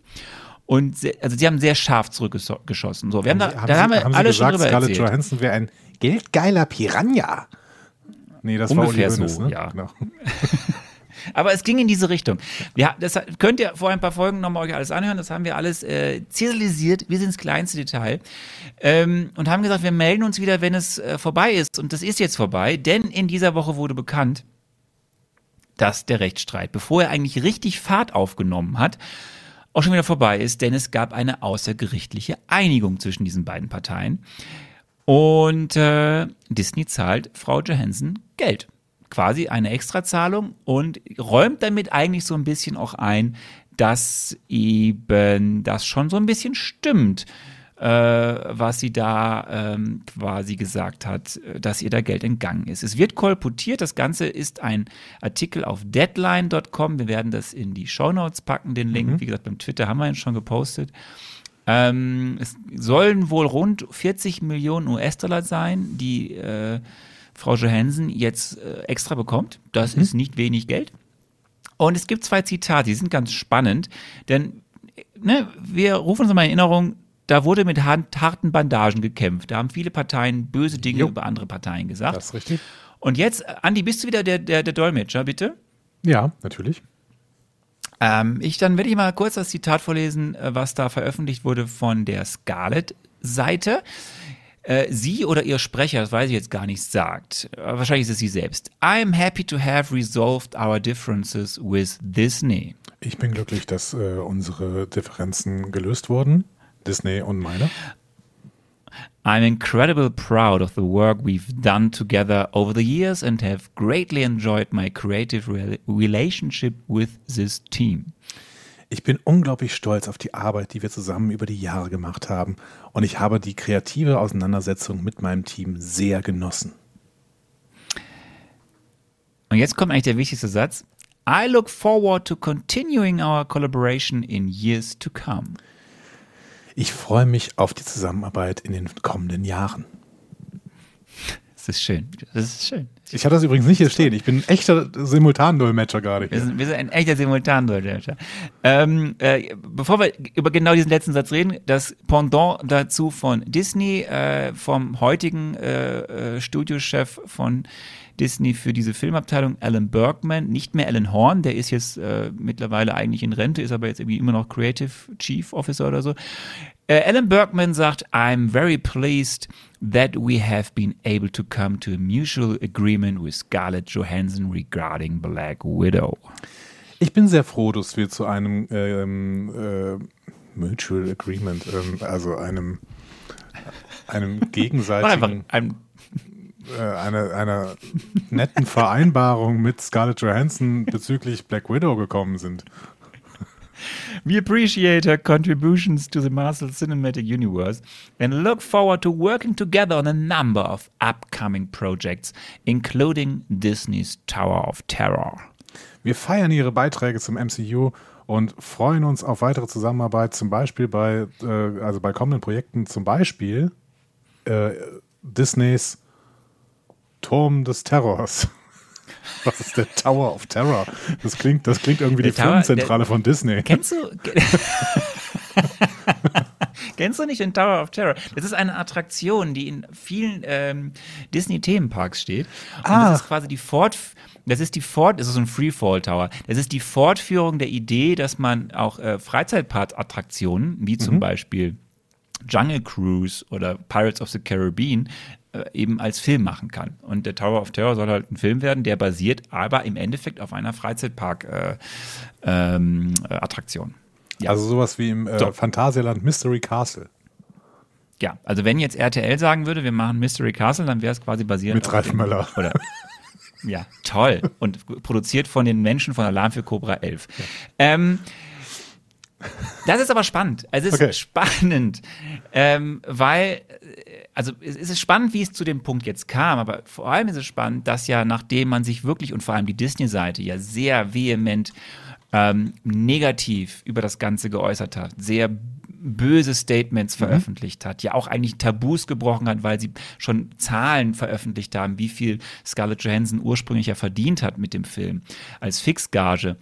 Und sehr, also sie haben sehr scharf zurückgeschossen. So, wir haben, da, haben da Sie, haben wir haben alle gesagt, schon drüber Scarlett erzählt. Johansson wäre ein geldgeiler Piranha? Nee, das Ungefähr war Uli Hoeneß, so, ne? ja. Genau. Aber es ging in diese Richtung. Ja, das könnt ihr vor ein paar Folgen nochmal euch alles anhören. Das haben wir alles äh, ziselisiert, bis ins kleinste Detail. Ähm, und haben gesagt, wir melden uns wieder, wenn es äh, vorbei ist. Und das ist jetzt vorbei, denn in dieser Woche wurde bekannt, dass der Rechtsstreit, bevor er eigentlich richtig Fahrt aufgenommen hat, auch schon wieder vorbei ist, denn es gab eine außergerichtliche Einigung zwischen diesen beiden Parteien. Und äh, Disney zahlt Frau Johansson Geld. Quasi eine Extrazahlung und räumt damit eigentlich so ein bisschen auch ein, dass eben das schon so ein bisschen stimmt, äh, was sie da ähm, quasi gesagt hat, dass ihr da Geld entgangen ist. Es wird kolportiert, das Ganze ist ein Artikel auf deadline.com. Wir werden das in die Shownotes packen, den Link. Wie gesagt, beim Twitter haben wir ihn schon gepostet. Ähm, es sollen wohl rund 40 Millionen US-Dollar sein, die äh, Frau Johansson jetzt äh, extra bekommt. Das ist nicht wenig Geld. Und es gibt zwei Zitate, die sind ganz spannend, denn ne, wir rufen uns mal in Erinnerung, da wurde mit harten Bandagen gekämpft. Da haben viele Parteien böse Dinge Jo. über andere Parteien gesagt. Das ist richtig. Und jetzt, Andi, bist du wieder der, der, der Dolmetscher, bitte? Ja, natürlich. Ähm, ich, dann werde ich mal kurz das Zitat vorlesen, äh, was da veröffentlicht wurde von der Scarlett-Seite. Äh, sie oder ihr Sprecher, das weiß ich jetzt gar nicht, sagt, äh, wahrscheinlich ist es sie selbst. I'm happy to have resolved our differences with Disney. Ich bin glücklich, dass äh, unsere Differenzen gelöst wurden. Disney und meine. I'm incredibly proud of the work we've done together over the years and have greatly enjoyed my creative rela- relationship with this team. Ich bin unglaublich stolz auf die Arbeit, die wir zusammen über die Jahre gemacht haben. Und ich habe die kreative Auseinandersetzung mit meinem Team sehr genossen. Und jetzt kommt eigentlich der wichtigste Satz. I look forward to continuing our collaboration in years to come. Ich freue mich auf die Zusammenarbeit in den kommenden Jahren. Das ist schön. Das ist schön. Ich hatte das übrigens nicht hier stehen. Ich bin ein echter Simultandolmetscher gerade Wir sind, wir sind ein echter Simultandolmetscher. Ähm, äh, bevor wir über genau diesen letzten Satz reden, das Pendant dazu von Disney, äh, vom heutigen äh, äh, Studiochef von Disney für diese Filmabteilung, Alan Bergman, nicht mehr Alan Horn, der ist jetzt äh, mittlerweile eigentlich in Rente, ist aber jetzt irgendwie immer noch Creative Chief Officer oder so. Äh, Alan Bergman sagt, I'm very pleased that we have been able to come to a mutual agreement with Scarlett Johansson regarding Black Widow. Ich bin sehr froh, dass wir zu einem ähm, äh, Mutual Agreement, ähm, also einem, einem gegenseitigen, ein, äh, einer, einer netten Vereinbarung mit Scarlett Johansson bezüglich Black Widow gekommen sind. We appreciate her contributions to the Marvel Cinematic Universe and look forward to working together on a number of upcoming projects, including Disney's Tower of Terror. Wir feiern ihre Beiträge zum MCU und freuen uns auf weitere Zusammenarbeit, zum Beispiel bei, äh, also bei kommenden Projekten, zum Beispiel äh, Disneys Turm des Terrors. Was ist der Tower of Terror? Das klingt, das klingt irgendwie Der die Tower- der- von Disney. Kennst du? Kennst du nicht den Tower of Terror? Das ist eine Attraktion, die in vielen ähm, Disney-Themenparks steht. Und Ah. das ist quasi die Fort. Das ist die Fort. Das ist so ein Freefall Tower. Das ist die Fortführung der Idee, dass man auch äh, Freizeitpark-Attraktionen, wie zum Beispiel Jungle Cruise oder Pirates of the Caribbean eben als Film machen kann. Und der Tower of Terror soll halt ein Film werden, der basiert aber im Endeffekt auf einer Freizeitpark-Attraktion. Ähm, äh. Ja. Also sowas wie im äh, So. Phantasialand Mystery Castle. Ja, also wenn jetzt RTL sagen würde, wir machen Mystery Castle, dann wäre es quasi basierend Mit auf Ralf Möller. Oder ja, toll und produziert von den Menschen von Alarm für Cobra 11. Ähm, das ist aber spannend. Es ist Okay. spannend, ähm, weil äh, also es ist spannend, wie es zu dem Punkt jetzt kam, aber vor allem ist es spannend, dass ja nachdem man sich wirklich und vor allem die Disney-Seite ja sehr vehement ähm, negativ über das Ganze geäußert hat, sehr böse Statements veröffentlicht hat, ja auch eigentlich Tabus gebrochen hat, weil sie schon Zahlen veröffentlicht haben, wie viel Scarlett Johansson ursprünglich ja verdient hat mit dem Film als Fixgage,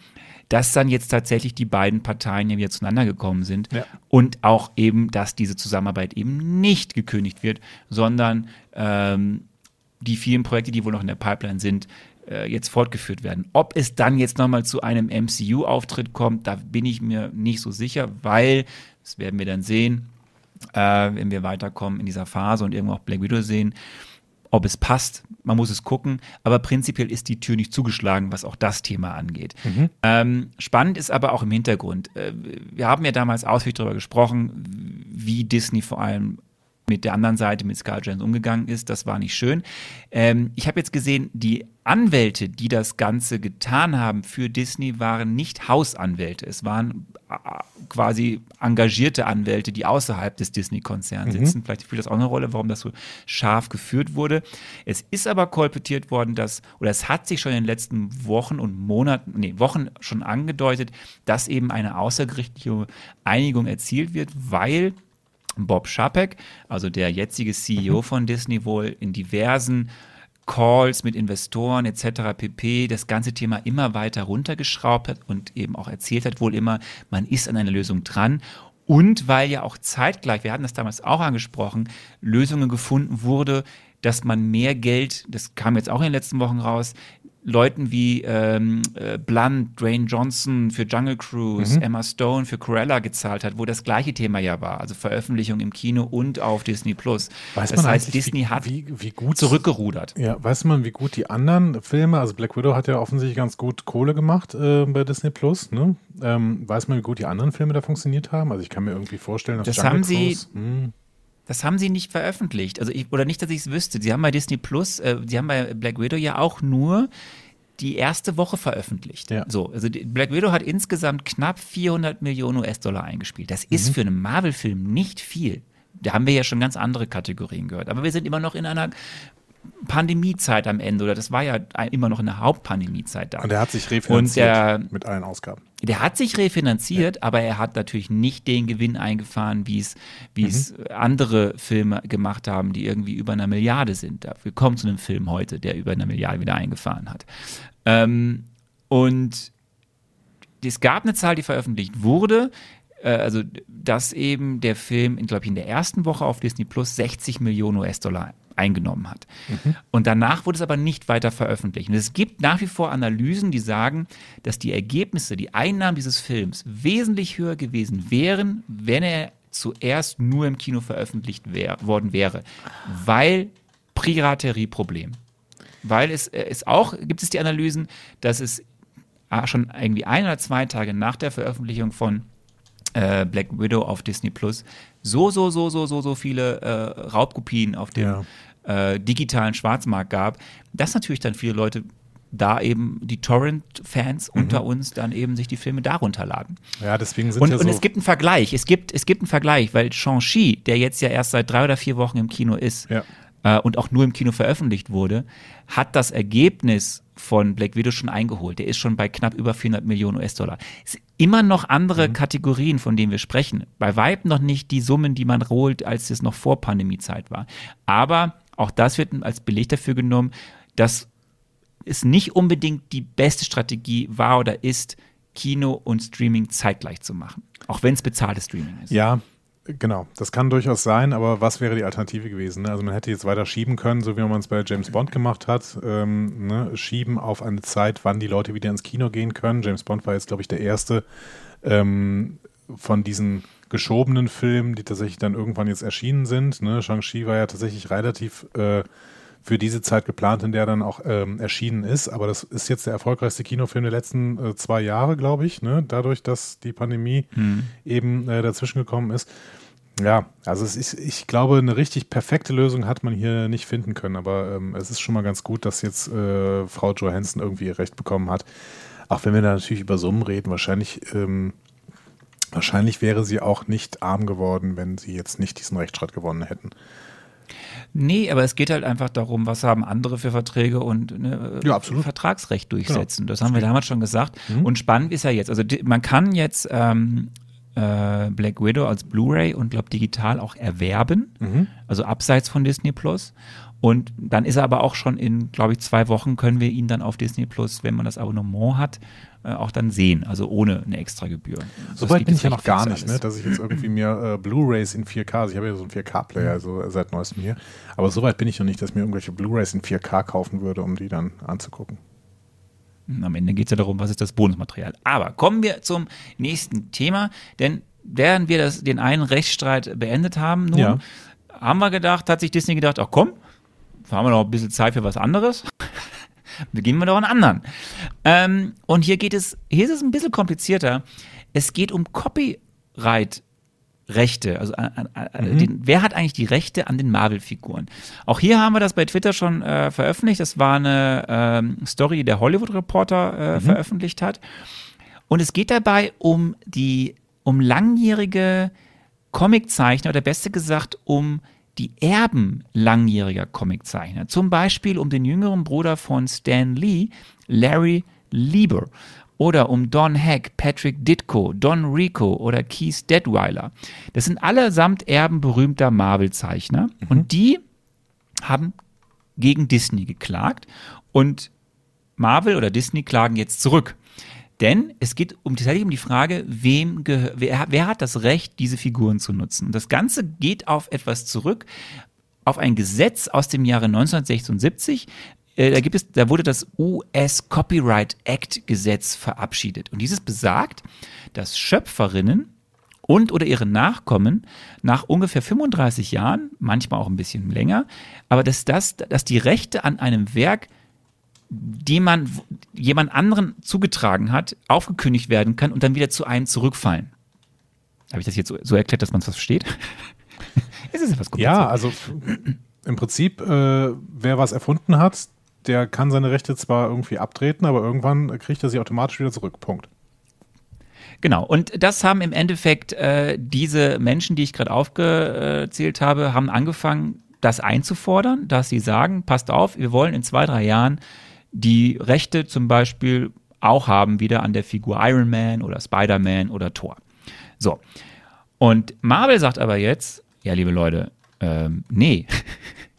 dass dann jetzt tatsächlich die beiden Parteien ja wieder zueinander gekommen sind Ja. und auch eben, dass diese Zusammenarbeit eben nicht gekündigt wird, sondern ähm, die vielen Projekte, die wohl noch in der Pipeline sind, äh, jetzt fortgeführt werden. Ob es dann jetzt nochmal zu einem MCU-Auftritt kommt, da bin ich mir nicht so sicher, weil, das werden wir dann sehen, äh, wenn wir weiterkommen in dieser Phase und irgendwo auch Black Widow sehen, ob es passt, man muss es gucken, aber prinzipiell ist die Tür nicht zugeschlagen, was auch das Thema angeht. Ähm, spannend ist aber auch im Hintergrund. Äh, wir haben ja damals ausführlich darüber gesprochen, wie Disney vor allem mit der anderen Seite, mit Scarlett Johansson umgegangen ist. Das war nicht schön. Ähm, ich habe jetzt gesehen, die Anwälte, die das Ganze getan haben für Disney, waren nicht Hausanwälte. Es waren äh, quasi engagierte Anwälte, die außerhalb des Disney-Konzerns sitzen. Vielleicht spielt das auch eine Rolle, warum das so scharf geführt wurde. Es ist aber kolportiert worden, dass, oder es hat sich schon in den letzten Wochen und Monaten, nee, Wochen schon angedeutet, dass eben eine außergerichtliche Einigung erzielt wird, weil Bob Chapek, also der jetzige CEO von Disney, wohl in diversen Calls mit Investoren etc. pp. das ganze Thema immer weiter runtergeschraubt hat und eben auch erzählt hat, wohl immer, man ist an einer Lösung dran. Und weil ja auch zeitgleich, wir hatten das damals auch angesprochen, Lösungen gefunden wurde, dass man mehr Geld, das kam jetzt auch in den letzten Wochen raus, Leuten wie ähm, äh, Blunt, Dwayne Johnson für Jungle Cruise, Emma Stone für Cruella gezahlt hat, wo das gleiche Thema ja war, also Veröffentlichung im Kino und auf Disney Plus. Weiß das man heißt, Disney wie, hat wie, wie gut zurückgerudert. Ja, weiß man, wie gut die anderen Filme, also Black Widow hat ja offensichtlich ganz gut Kohle gemacht äh, bei Disney Plus, ne? Ähm, weiß man, wie gut die anderen Filme da funktioniert haben? Also ich kann mir irgendwie vorstellen, dass Das Jungle haben sie- Cruise, hm, Das haben sie nicht veröffentlicht. Also ich, oder nicht, dass ich es wüsste. Sie haben bei Disney Plus, äh, sie haben bei Black Widow ja auch nur die erste Woche veröffentlicht. Ja. So, also Black Widow hat insgesamt knapp 400 Millionen US-Dollar eingespielt. Das ist für einen Marvel-Film nicht viel. Da haben wir ja schon ganz andere Kategorien gehört. Aber wir sind immer noch in einer Pandemiezeit am Ende. Oder das war ja immer noch eine Hauptpandemiezeit da. und er hat sich refinanziert der- mit allen Ausgaben. Der hat sich refinanziert, aber er hat natürlich nicht den Gewinn eingefahren, wie es, wie es andere Filme gemacht haben, die irgendwie über einer Milliarde sind. Wir kommen zu einem Film heute, der über eine Milliarde wieder eingefahren hat. Ähm, und es gab eine Zahl, die veröffentlicht wurde, äh, also dass eben der Film, glaube ich, in der ersten Woche auf Disney Plus 60 Millionen US-Dollar eingenommen hat. Und danach wurde es aber nicht weiter veröffentlicht. Und es gibt nach wie vor Analysen, die sagen, dass die Ergebnisse, die Einnahmen dieses Films wesentlich höher gewesen wären, wenn er zuerst nur im Kino veröffentlicht wär, worden wäre. Weil Piraterie-Problem. Weil es, äh, es auch, gibt es die Analysen, dass es ah, schon irgendwie ein oder zwei Tage nach der Veröffentlichung von äh, Black Widow auf Disney Plus so, so, so, so, so, so viele äh, Raubkopien auf dem ja. Äh, digitalen Schwarzmarkt gab, dass natürlich dann viele Leute da eben die Torrent-Fans mhm. unter uns dann eben sich die Filme darunter laden. Ja, deswegen sind und, ja so und es gibt einen Vergleich. Es gibt, es gibt einen Vergleich, weil Shang-Chi, der jetzt ja erst seit drei oder vier Wochen im Kino ist ja. äh, und auch nur im Kino veröffentlicht wurde, hat das Ergebnis von Black Widow schon eingeholt. Der ist schon bei knapp über 400 Millionen US-Dollar. Es sind immer noch andere mhm. Kategorien, von denen wir sprechen. Bei Vibe noch nicht die Summen, die man holt, als es noch vor Pandemiezeit war. Aber auch das wird als Beleg dafür genommen, dass es nicht unbedingt die beste Strategie war oder ist, Kino und Streaming zeitgleich zu machen. Auch wenn es bezahltes Streaming ist. Ja, Genau, das kann durchaus sein, aber was wäre die Alternative gewesen? Ne? Also man hätte jetzt weiter schieben können, so wie man es bei James Bond gemacht hat. Ähm, ne? Schieben auf eine Zeit, wann die Leute wieder ins Kino gehen können. James Bond war jetzt, glaube ich, der erste ähm, von diesen geschobenen Filmen, die tatsächlich dann irgendwann jetzt erschienen sind. Ne? Shang-Chi war ja tatsächlich relativ äh, für diese Zeit geplant, in der er dann auch ähm, erschienen ist. Aber das ist jetzt der erfolgreichste Kinofilm der letzten äh, zwei Jahre, glaube ich, ne? dadurch, dass die Pandemie hm. eben äh, dazwischen gekommen ist. Ja, also ist, ich glaube, eine richtig perfekte Lösung hat man hier nicht finden können, aber ähm, es ist schon mal ganz gut, dass jetzt äh, Frau Johansson irgendwie ihr Recht bekommen hat. Auch wenn wir da natürlich über Summen reden, wahrscheinlich, ähm, wahrscheinlich wäre sie auch nicht arm geworden, wenn sie jetzt nicht diesen Rechtsstreit gewonnen hätten. Nee, aber es geht halt einfach darum, was haben andere für Verträge und ne, ja, absolut. Vertragsrecht durchsetzen. Genau. Das haben wir damals schon gesagt. Mhm. Und spannend ist ja jetzt, also die, man kann jetzt ähm, äh, Black Widow als Blu-ray und glaube digital auch erwerben, mhm. also abseits von Disney Plus. Und dann ist er aber auch schon in, glaube ich, zwei Wochen können wir ihn dann auf Disney Plus, wenn man das Abonnement hat, äh, auch dann sehen, also ohne eine extra Gebühr. So weit bin ich ja noch gar nicht, ne, dass ich jetzt irgendwie mir äh, Blu-rays in 4K, also ich habe ja so einen 4K-Player also seit neuestem hier, aber so weit bin ich noch nicht, dass ich mir irgendwelche Blu-rays in 4K kaufen würde, um die dann anzugucken. Am Ende geht es ja darum, was ist das Bonusmaterial. Aber kommen wir zum nächsten Thema, denn während wir das, den einen Rechtsstreit beendet haben, nun, ja. haben wir gedacht, hat sich Disney gedacht, ach komm, haben wir noch ein bisschen Zeit für was anderes. Beginnen wir doch einen anderen. Ähm, und hier geht es, hier ist es ein bisschen komplizierter. Es geht um Copyright Rechte, also äh, äh, mhm. den, wer hat eigentlich die Rechte an den Marvel-Figuren? Auch hier haben wir das bei Twitter schon äh, veröffentlicht. Das war eine ähm, Story, die der Hollywood Reporter äh, mhm. veröffentlicht hat. Und es geht dabei um die, um langjährige Comiczeichner oder besser gesagt um die Erben langjähriger Comiczeichner. Zum Beispiel um den jüngeren Bruder von Stan Lee, Larry Lieber oder um Don Heck, Patrick Ditko, Don Rico oder Keith Detweiler. Das sind allesamt Erben berühmter Marvel-Zeichner mhm. und die haben gegen Disney geklagt und Marvel oder Disney klagen jetzt zurück. Denn es geht um, tatsächlich um die Frage, wem wer, wer hat das Recht, diese Figuren zu nutzen. Und das Ganze geht auf etwas zurück, auf ein Gesetz aus dem Jahre 1976, äh, da es, da wurde das US Copyright Act Gesetz verabschiedet. Und dieses besagt, dass Schöpferinnen und oder ihre Nachkommen nach ungefähr 35 Jahren, manchmal auch ein bisschen länger, aber dass das, dass die Rechte an einem Werk, die man jemand anderen zugetragen hat, aufgekündigt werden kann und dann wieder zu einem zurückfallen. Habe ich das jetzt so, so erklärt, dass man es versteht? es ist etwas Ja, also im Prinzip, äh, wer was erfunden hat, der kann seine Rechte zwar irgendwie abtreten, aber irgendwann kriegt er sie automatisch wieder zurück. Punkt. Genau, und das haben im Endeffekt äh, diese Menschen, die ich gerade aufgezählt habe, haben angefangen, das einzufordern, dass sie sagen, passt auf, wir wollen in zwei, drei Jahren die Rechte zum Beispiel auch haben wieder an der Figur Iron Man oder Spider-Man oder Thor. So. Und Marvel sagt aber jetzt, ja, liebe Leute, ähm, nee,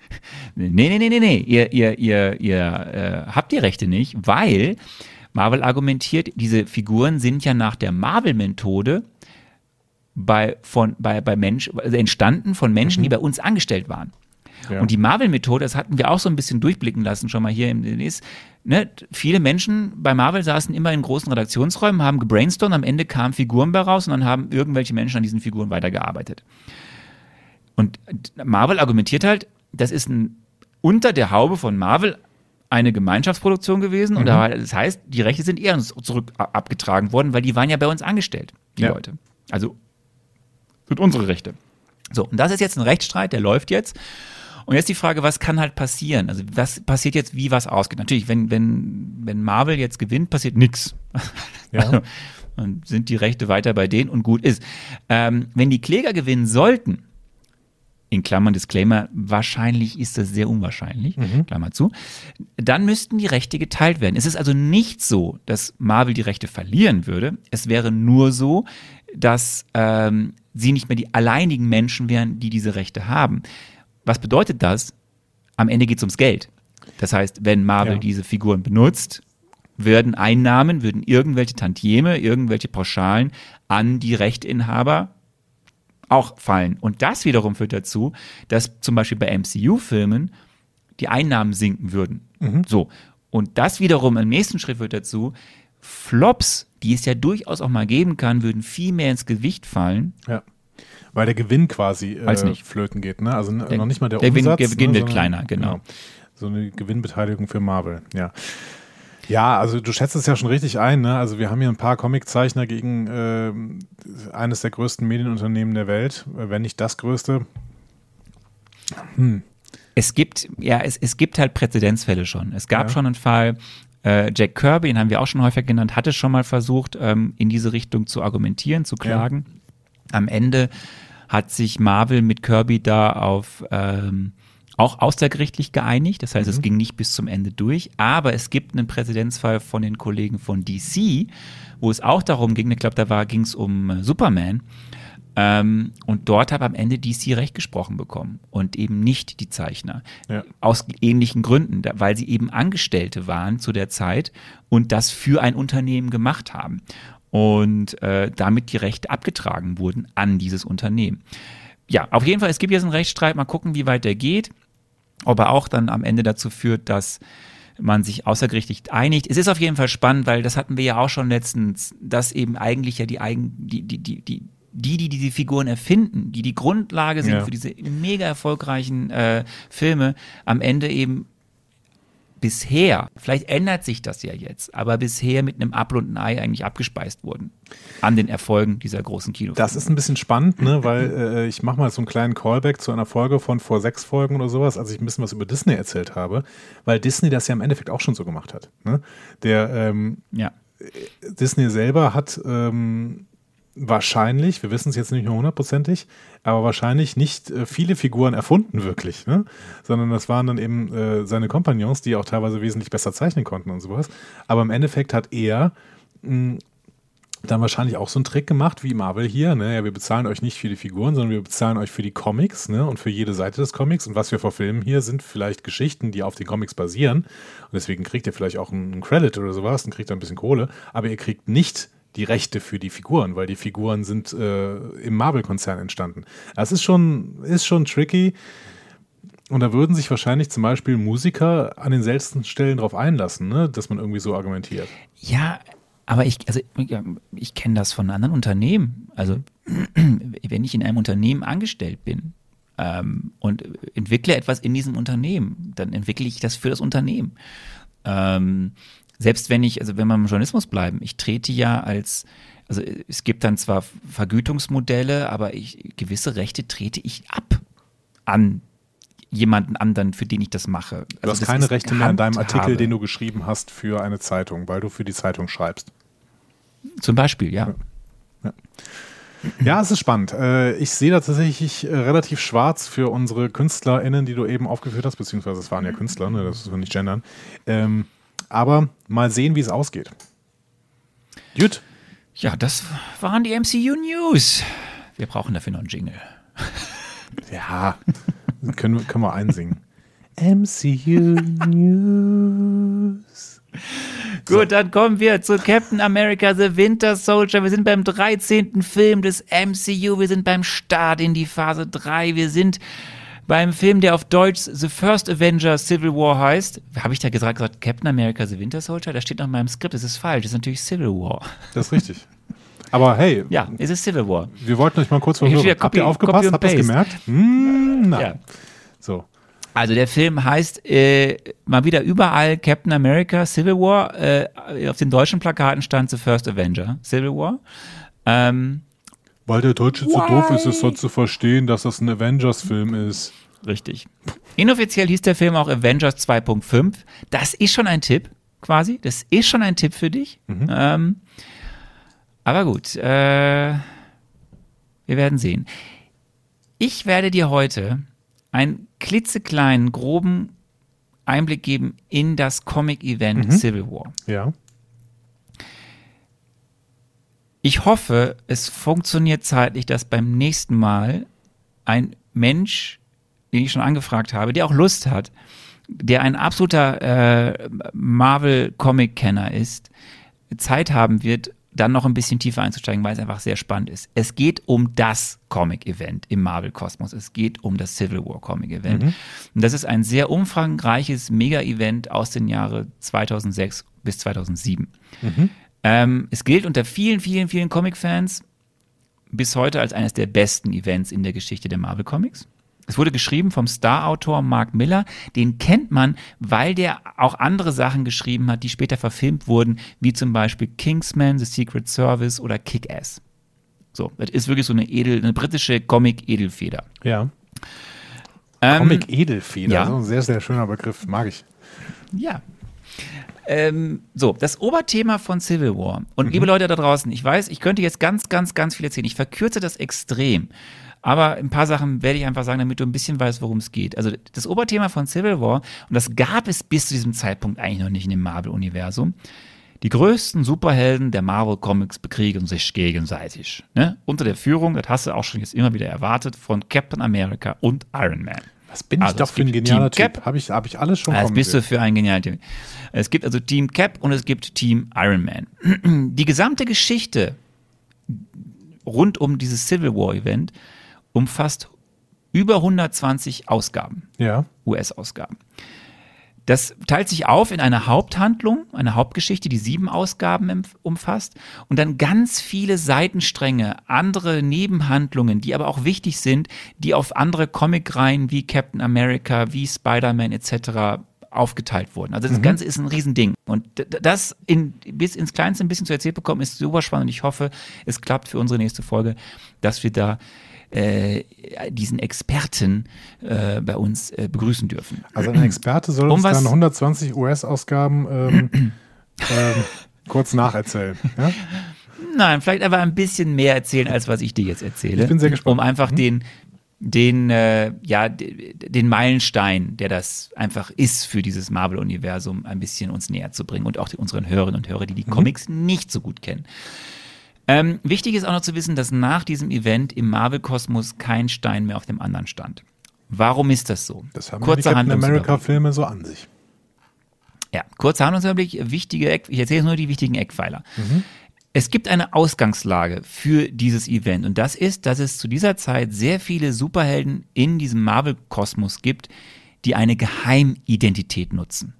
Nee, nee, nee, nee, nee. Ihr, ihr, ihr, ihr äh, habt die Rechte nicht, weil Marvel argumentiert, diese Figuren sind ja nach der Marvel-Methode bei, bei, bei Mensch, also entstanden von Menschen, mhm. die bei uns angestellt waren. Ja. Und die Marvel-Methode, das hatten wir auch so ein bisschen durchblicken lassen, schon mal hier im ist, ne, viele Menschen bei Marvel saßen immer in großen Redaktionsräumen, haben gebrainstormt, am Ende kamen Figuren bei raus und dann haben irgendwelche Menschen an diesen Figuren weitergearbeitet. Und Marvel argumentiert halt, das ist ein unter der Haube von Marvel eine Gemeinschaftsproduktion gewesen und Mhm. da, das heißt, die Rechte sind eher uns zurück abgetragen worden, weil die waren ja bei uns angestellt, die Ja. Leute. Also sind unsere Rechte. So, und das ist jetzt ein Rechtsstreit, der läuft jetzt. Und jetzt die Frage, was kann halt passieren? Also was passiert jetzt, wie was ausgeht? Natürlich, wenn, wenn, wenn Marvel jetzt gewinnt, passiert nichts. Ja. Dann sind die Rechte weiter bei denen und gut ist. Ähm, wenn die Kläger gewinnen sollten, in Klammern Disclaimer, wahrscheinlich ist das sehr unwahrscheinlich, Klammer zu, dann müssten die Rechte geteilt werden. Es ist also nicht so, dass Marvel die Rechte verlieren würde. Es wäre nur so, dass ähm, sie nicht mehr die alleinigen Menschen wären, die diese Rechte haben. Was bedeutet das? Am Ende geht es ums Geld. Das heißt, wenn Marvel Ja. diese Figuren benutzt, würden Einnahmen, würden irgendwelche Tantieme, irgendwelche Pauschalen an die Rechteinhaber auch fallen. Und das wiederum führt dazu, dass zum Beispiel bei MCU-Filmen die Einnahmen sinken würden. So. Und das wiederum im nächsten Schritt führt dazu, Flops, die es ja durchaus auch mal geben kann, würden viel mehr ins Gewicht fallen. Ja. Weil der Gewinn quasi äh, flöten geht, ne? Also n- Der- noch nicht mal der, der Gewinn- Umsatz. der Gewinn ne, wird kleiner, genau. So eine Gewinnbeteiligung für Marvel, ja. Ja, also du schätzt es ja schon richtig ein, ne? Also wir haben hier ein paar Comiczeichner gegen ähm, eines der größten Medienunternehmen der Welt, äh, wenn nicht das größte. Es gibt, ja, es, es gibt halt Präzedenzfälle schon. Es gab Ja. schon einen Fall, äh, Jack Kirby, den haben wir auch schon häufig genannt, hatte schon mal versucht, ähm, in diese Richtung zu argumentieren, zu klagen. Am Ende hat sich Marvel mit Kirby da auf ähm, auch außergerichtlich geeinigt. Das heißt, es ging nicht bis zum Ende durch. Aber es gibt einen Präzedenzfall von den Kollegen von DC, wo es auch darum ging, ich glaube, da ging es um äh, Superman. Ähm, und dort hat am Ende DC Recht gesprochen bekommen und eben nicht die Zeichner. Ja. Aus ähnlichen Gründen, weil sie eben Angestellte waren zu der Zeit und das für ein Unternehmen gemacht haben. Und äh, damit die Rechte abgetragen wurden an dieses Unternehmen. Ja, auf jeden Fall, es gibt jetzt einen Rechtsstreit. Mal gucken, wie weit der geht. Ob er auch dann am Ende dazu führt, dass man sich außergerichtlich einigt. Es ist auf jeden Fall spannend, weil das hatten wir ja auch schon letztens, dass eben eigentlich ja die eigen, die, die, die, die, die, die diese Figuren erfinden, die die Grundlage sind Ja. für diese mega erfolgreichen äh, Filme, am Ende eben bisher, vielleicht ändert sich das ja jetzt, aber bisher mit einem Apfel und ein Ei eigentlich abgespeist wurden an den Erfolgen dieser großen Kinofilme. Das ist ein bisschen spannend, ne? weil äh, ich mache mal so einen kleinen Callback zu einer Folge von vor sechs Folgen oder sowas, als ich ein bisschen was über Disney erzählt habe, weil Disney das ja im Endeffekt auch schon so gemacht hat. Ne? Der ähm, ja. Disney selber hat ähm, wahrscheinlich, wir wissen es jetzt nicht mehr hundertprozentig, aber wahrscheinlich nicht äh, viele Figuren erfunden wirklich, ne? sondern das waren dann eben äh, seine Kompagnons, die auch teilweise wesentlich besser zeichnen konnten und sowas. Aber im Endeffekt hat er mh, dann wahrscheinlich auch so einen Trick gemacht wie Marvel hier. Ne? Ja, wir bezahlen euch nicht für die Figuren, sondern wir bezahlen euch für die Comics ne? und für jede Seite des Comics. Und was wir verfilmen hier sind vielleicht Geschichten, die auf den Comics basieren. Und deswegen kriegt ihr vielleicht auch einen Credit oder sowas und kriegt dann ein bisschen Kohle. Aber ihr kriegt nicht die Rechte für die Figuren, weil die Figuren sind äh, im Marvel-Konzern entstanden. Das ist schon, ist schon tricky. Und da würden sich wahrscheinlich zum Beispiel Musiker an den seltensten Stellen drauf einlassen, ne? dass man irgendwie so argumentiert. Ja, aber ich, also ich kenne das von anderen Unternehmen. Also wenn ich in einem Unternehmen angestellt bin ähm, und entwickle etwas in diesem Unternehmen, dann entwickle ich das für das Unternehmen. Ähm, selbst wenn ich, also wenn wir im Journalismus bleiben, ich trete ja als, also es gibt dann zwar Vergütungsmodelle, aber ich, gewisse Rechte trete ich ab an jemanden anderen, für den ich das mache. Du hast keine Rechte mehr an deinem Artikel, den du geschrieben hast für eine Zeitung, weil du für die Zeitung schreibst. Zum Beispiel, ja. Ja, es ist spannend. Äh, Ich sehe da tatsächlich äh, relativ schwarz für unsere KünstlerInnen, die du eben aufgeführt hast, beziehungsweise es waren ja Künstler, ne, das ist nicht gendern. Ähm, aber mal sehen, wie es ausgeht. Gut. Ja, das waren die MCU News. Wir brauchen dafür noch einen Jingle. Ja, können, wir- können wir einsingen. MCU News. Gut, dann kommen wir zu Captain America The Winter Soldier. Wir sind beim 13. Film des MCU. Wir sind beim Start in die Phase 3. Wir sind beim Film, der auf Deutsch The First Avenger Civil War heißt. Habe ich da gesagt, gesagt Captain America The Winter Soldier? Das steht noch in meinem Skript. Das ist falsch. Das ist natürlich Civil War. Das ist richtig. Aber hey, Ja, es ist Civil War. wir wollten euch mal kurz verwirren. wieder Habt Copy- ihr aufgepasst? Copy Habt ihr es gemerkt? Hm, nein. Ja. So. Also der Film heißt äh, mal wieder überall Captain America Civil War. Äh, auf den deutschen Plakaten stand The First Avenger Civil War. Ähm, Weil der Deutsche zu doof ist, es so zu verstehen, dass das ein Avengers-Film ist. Richtig. Inoffiziell hieß der Film auch Avengers 2.5. Das ist schon ein Tipp, quasi. Das ist schon ein Tipp für dich. Ähm, aber gut, äh, wir werden sehen. Ich werde dir heute einen klitzekleinen, groben Einblick geben in das Comic-Event Civil War. Ja. Ich hoffe, es funktioniert zeitlich, dass beim nächsten Mal ein Mensch, den ich schon angefragt habe, der auch Lust hat, der ein absoluter äh, Marvel-Comic-Kenner ist, Zeit haben wird, dann noch ein bisschen tiefer einzusteigen, weil es einfach sehr spannend ist. Es geht um das Comic-Event im Marvel-Kosmos. Es geht um das Civil War Comic-Event. Und das ist ein sehr umfangreiches Mega-Event aus den Jahren 2006 bis 2007. Ähm, es gilt unter vielen, vielen, vielen Comic-Fans bis heute als eines der besten Events in der Geschichte der Marvel Comics. Es wurde geschrieben vom Star-Autor Mark Miller. Den kennt man, weil der auch andere Sachen geschrieben hat, die später verfilmt wurden, wie zum Beispiel Kingsman, The Secret Service oder Kick-Ass. So, das ist wirklich so eine edel, eine britische Comic-Edelfeder. Ja. Ähm, Comic Edelfeder, ja. so ein sehr, sehr schöner Begriff, mag ich. Ja. Ähm, so, das Oberthema von Civil War. Und liebe Leute da draußen, ich weiß, ich könnte jetzt ganz, ganz, ganz viel erzählen. Ich verkürze das extrem. Aber ein paar Sachen werde ich einfach sagen, damit du ein bisschen weißt, worum es geht. Also das Oberthema von Civil War, und das gab es bis zu diesem Zeitpunkt eigentlich noch nicht in dem Marvel-Universum. Die größten Superhelden der Marvel Comics bekriegen sich gegenseitig. Ne? Unter der Führung, das hast du auch schon jetzt immer wieder erwartet, von Captain America und Iron Man. Was bin ich Also, doch für ein genialer Team Cap. Typ? Habe ich, hab ich alles schon Das kommen bist du für ein genialer Team. Es gibt also Team Cap und es gibt Team Iron Man. Die gesamte Geschichte rund um dieses Civil War Event umfasst über 120 Ausgaben. Ja. US-Ausgaben. Das teilt sich auf in eine Haupthandlung, eine Hauptgeschichte, die sieben Ausgaben umfasst und dann ganz viele Seitenstränge, andere Nebenhandlungen, die aber auch wichtig sind, die auf andere Comicreihen wie Captain America, wie Spider-Man etc. aufgeteilt wurden. Also das Ganze ist ein Riesending. Und das in, bis ins Kleinste ein bisschen zu erzählt bekommen, ist super spannend. Und ich hoffe, es klappt für unsere nächste Folge, dass wir da äh, diesen Experten äh, bei uns äh, begrüßen dürfen. Also ein Experte soll Um uns was- dann 120 US-Ausgaben ähm, ähm, kurz nacherzählen. Ja? Nein, vielleicht aber ein bisschen mehr erzählen, als was ich dir jetzt erzähle. Ich bin sehr gespannt. Um einfach den, den, äh, ja, den Meilenstein, der das einfach ist für dieses Marvel-Universum, ein bisschen uns näher zu bringen und auch unseren Hörerinnen und Hörer, die die Comics nicht so gut kennen. Ähm, wichtig ist auch noch zu wissen, dass nach diesem Event im Marvel-Kosmos kein Stein mehr auf dem anderen stand. Warum ist das so? Das haben ja die Kurzer Captain. America-Filme so an sich. Ja, kurzer Handlungsüberblick, wichtige Eck, ich erzähle jetzt nur die wichtigen Eckpfeiler. Es gibt eine Ausgangslage für dieses Event und das ist, dass es zu dieser Zeit sehr viele Superhelden in diesem Marvel-Kosmos gibt, die eine Geheimidentität nutzen.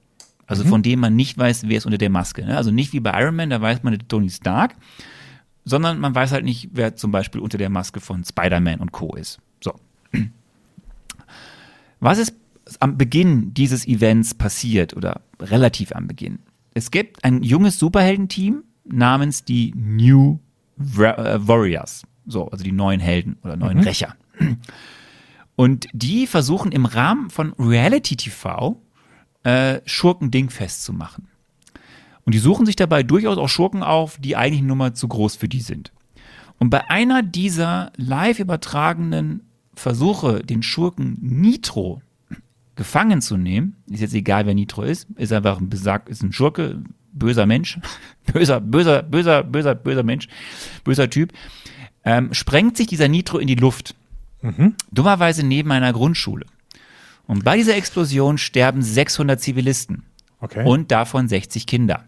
Also von denen man nicht weiß, wer ist unter der Maske. Ne? Also nicht wie bei Iron Man, da weiß man Tony Stark, sondern man weiß halt nicht, wer zum Beispiel unter der Maske von Spider-Man und Co. ist. So. Was ist am Beginn dieses Events passiert oder relativ am Beginn? Es gibt ein junges Superheldenteam namens die New äh, Warriors. So, also die neuen Helden oder neuen Rächer. Und die versuchen im Rahmen von Reality TV äh, Schurken dingfest zu machen. Und die suchen sich dabei durchaus auch Schurken auf, die eigentlich eine Nummer zu groß für die sind. Und bei einer dieser live übertragenen Versuche, den Schurken Nitro gefangen zu nehmen, ist jetzt egal, wer Nitro ist, ist einfach ein besagt, ist ein Schurke, böser Mensch, böser, böser, böser, böser, böser Mensch, böser Typ, ähm, sprengt sich dieser Nitro in die Luft. Dummerweise neben einer Grundschule. Und bei dieser Explosion sterben 600 Zivilisten Okay. und davon 60 Kinder.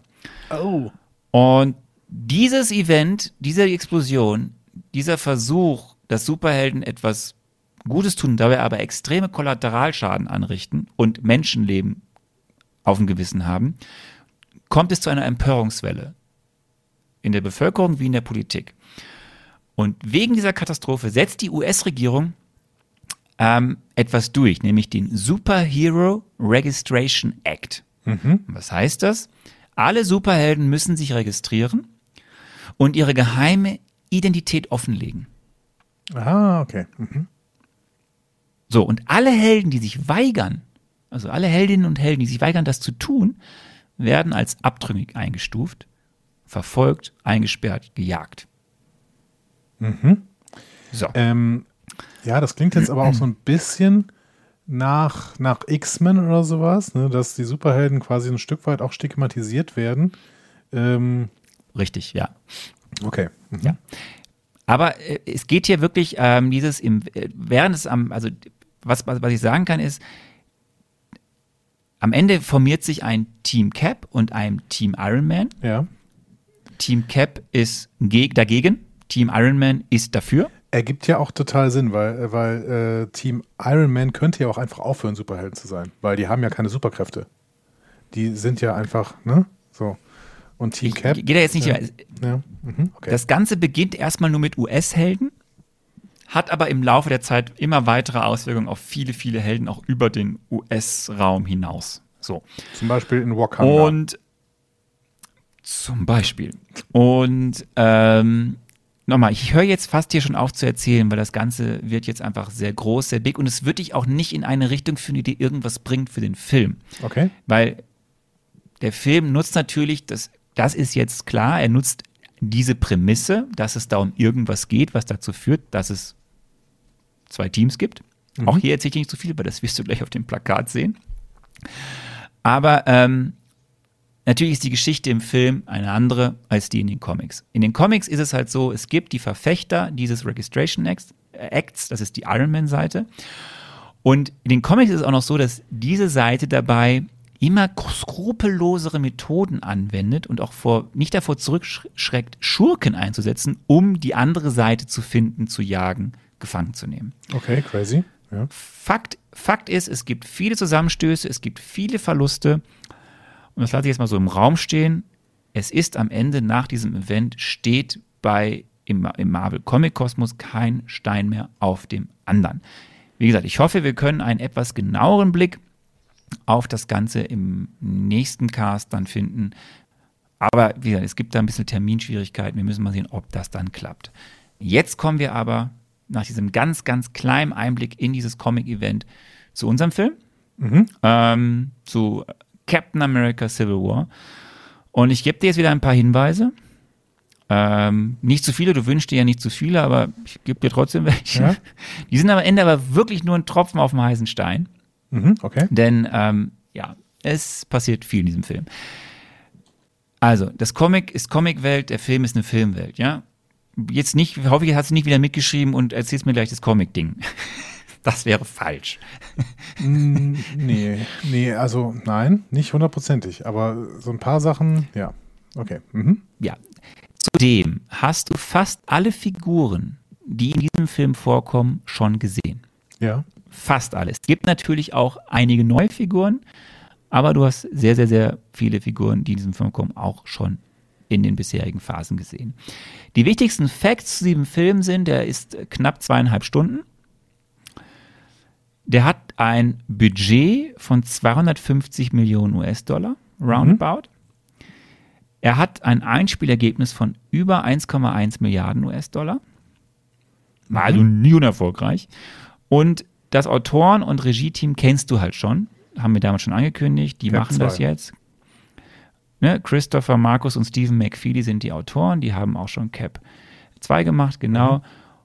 Oh. Und dieses Event, diese Explosion, dieser Versuch, dass Superhelden etwas Gutes tun, dabei aber extreme Kollateralschaden anrichten und Menschenleben auf dem Gewissen haben, kommt es zu einer Empörungswelle in der Bevölkerung wie in der Politik. Und wegen dieser Katastrophe setzt die US-Regierung ähm, etwas durch, nämlich den Superhero Registration Act. Was heißt das? Alle Superhelden müssen sich registrieren und ihre geheime Identität offenlegen. Ah, okay. Mhm. So, und alle Helden, die sich weigern, also alle Heldinnen und Helden, die sich weigern, das zu tun, werden als abtrünnig eingestuft, verfolgt, eingesperrt, gejagt. So. Ähm, ja, das klingt jetzt aber auch so ein bisschen nach, nach X-Men oder sowas, ne? dass die Superhelden quasi ein Stück weit auch stigmatisiert werden. Ähm, Richtig, ja. okay. Mhm. Ja. Aber äh, es geht hier wirklich ähm, dieses im, äh, während es am, also was, was, was ich sagen kann ist, am Ende formiert sich ein Team Cap und ein Team Iron Man. Ja. Team Cap ist ge dagegen, Team Iron Man ist dafür. Ergibt ja auch total Sinn, weil, weil äh, Team Iron Man könnte ja auch einfach aufhören, Superhelden zu sein, weil die haben ja keine Superkräfte. Die sind ja einfach, ne? So. Und Team Ich, Cap. gehe da jetzt nicht ja. mehr. Ja. Mhm. Okay. Das Ganze beginnt erstmal nur mit US-Helden, hat aber im Laufe der Zeit immer weitere Auswirkungen auf viele, viele Helden auch über den US-Raum hinaus. So. Zum Beispiel in Wakanda. Und zum Beispiel. Und ähm, nochmal, ich höre jetzt fast hier schon auf zu erzählen, weil das Ganze wird jetzt einfach sehr groß, sehr big und es wird dich auch nicht in eine Richtung führen, die dir irgendwas bringt für den Film. okay. Weil der Film nutzt natürlich, das, das ist jetzt klar, er nutzt diese Prämisse, dass es da um irgendwas geht, was dazu führt, dass es zwei Teams gibt. Auch hier erzähle ich nicht zu viel, weil das wirst du gleich auf dem Plakat sehen. Aber ähm, natürlich ist die Geschichte im Film eine andere als die in den Comics. In den Comics ist es halt so, es gibt die Verfechter dieses Registration Acts, Acts das ist die Iron Man-Seite. Und in den Comics ist es auch noch so, dass diese Seite dabei immer skrupellosere Methoden anwendet und auch vor, nicht davor zurückschreckt, Schurken einzusetzen, um die andere Seite zu finden, zu jagen, gefangen zu nehmen. Okay, crazy. Ja. Fakt, Fakt ist, es gibt viele Zusammenstöße, es gibt viele Verluste. Und das lasse ich jetzt mal so im Raum stehen. Es ist am Ende nach diesem Event steht bei im, im Marvel Comic Kosmos kein Stein mehr auf dem anderen. Wie gesagt, ich hoffe, wir können einen etwas genaueren Blick auf das Ganze im nächsten Cast dann finden. Aber wie gesagt, es gibt da ein bisschen Terminschwierigkeiten. Wir müssen mal sehen, ob das dann klappt. Jetzt kommen wir aber nach diesem ganz, ganz kleinen Einblick in dieses Comic-Event zu unserem Film, ähm, zu Captain America Civil War. Und ich gebe dir jetzt wieder ein paar Hinweise. Ähm, nicht zu viele, du wünschst dir ja nicht zu viele, aber ich gebe dir trotzdem welche. Ja. Die sind am Ende aber wirklich nur ein Tropfen auf dem heißen Stein. Mhm. Okay. Denn ähm, ja, es passiert viel in diesem Film. Also, das Comic ist Comicwelt, der Film ist eine Filmwelt, ja. Jetzt nicht, hoffe ich, hast du nicht wieder mitgeschrieben und erzählst mir gleich das Comic-Ding. Das wäre falsch. Mm, nee, nee, also nein, nicht hundertprozentig, aber so ein paar Sachen, ja. Okay. Mhm. Ja. Zudem hast du fast alle Figuren, die in diesem Film vorkommen, schon gesehen. Ja. Fast alles. Es gibt natürlich auch einige neue Figuren, aber du hast sehr, sehr, sehr viele Figuren, die in diesem Film kommen, auch schon in den bisherigen Phasen gesehen. Die wichtigsten Facts zu diesem Film sind, der ist knapp zweieinhalb Stunden. Der hat ein Budget von 250 Millionen US-Dollar, roundabout. Er hat ein Einspielergebnis von über 1,1 Milliarden US-Dollar. War also nie unerfolgreich. Und das Autoren- und Regie-Team kennst du halt schon. Haben wir damals schon angekündigt. Die Cap machen das 2. jetzt. Ne? Christopher Marcus und Stephen McFeely sind die Autoren. Die haben auch schon Cap 2 gemacht, genau.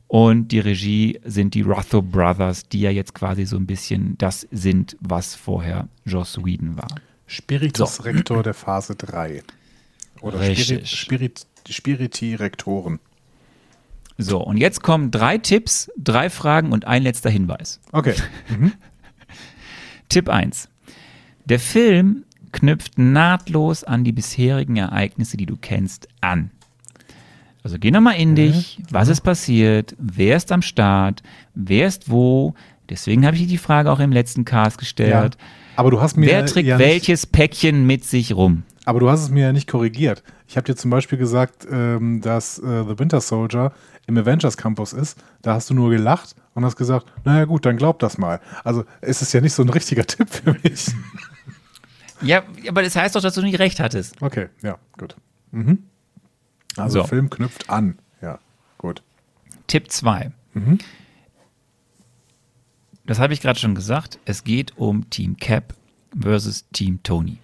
Und die Regie sind die Rotho Brothers, die ja jetzt quasi so ein bisschen das sind, was vorher Joss Whedon war. Spiritus Rektor der Phase 3. Oder Spirit. Spirit, Spiriti-Rektoren. So, und jetzt kommen drei Tipps, drei Fragen und ein letzter Hinweis. Okay. Tipp 1. Der Film knüpft nahtlos an die bisherigen Ereignisse, die du kennst, an. Also geh nochmal in dich, was ist passiert, wer ist am Start, wer ist wo. Deswegen habe ich dir die Frage auch im letzten Cast Ja. gestellt. Aber du hast mir wer trägt ja nicht, welches Päckchen mit sich rum? Aber du hast es mir ja nicht korrigiert. Ich habe dir zum Beispiel gesagt, ähm, dass äh, The Winter Soldier im Avengers Campus ist. Da hast du nur gelacht und hast gesagt, naja gut, dann glaub das mal. Also es ist ja nicht so ein richtiger Tipp für mich. Ja, aber das heißt doch, dass du nicht recht hattest. Okay, ja, gut. Mhm. Also So. Film knüpft an. Ja, gut. Tipp 2. Das habe ich gerade schon gesagt. Es geht um Team Cap versus Team Tony.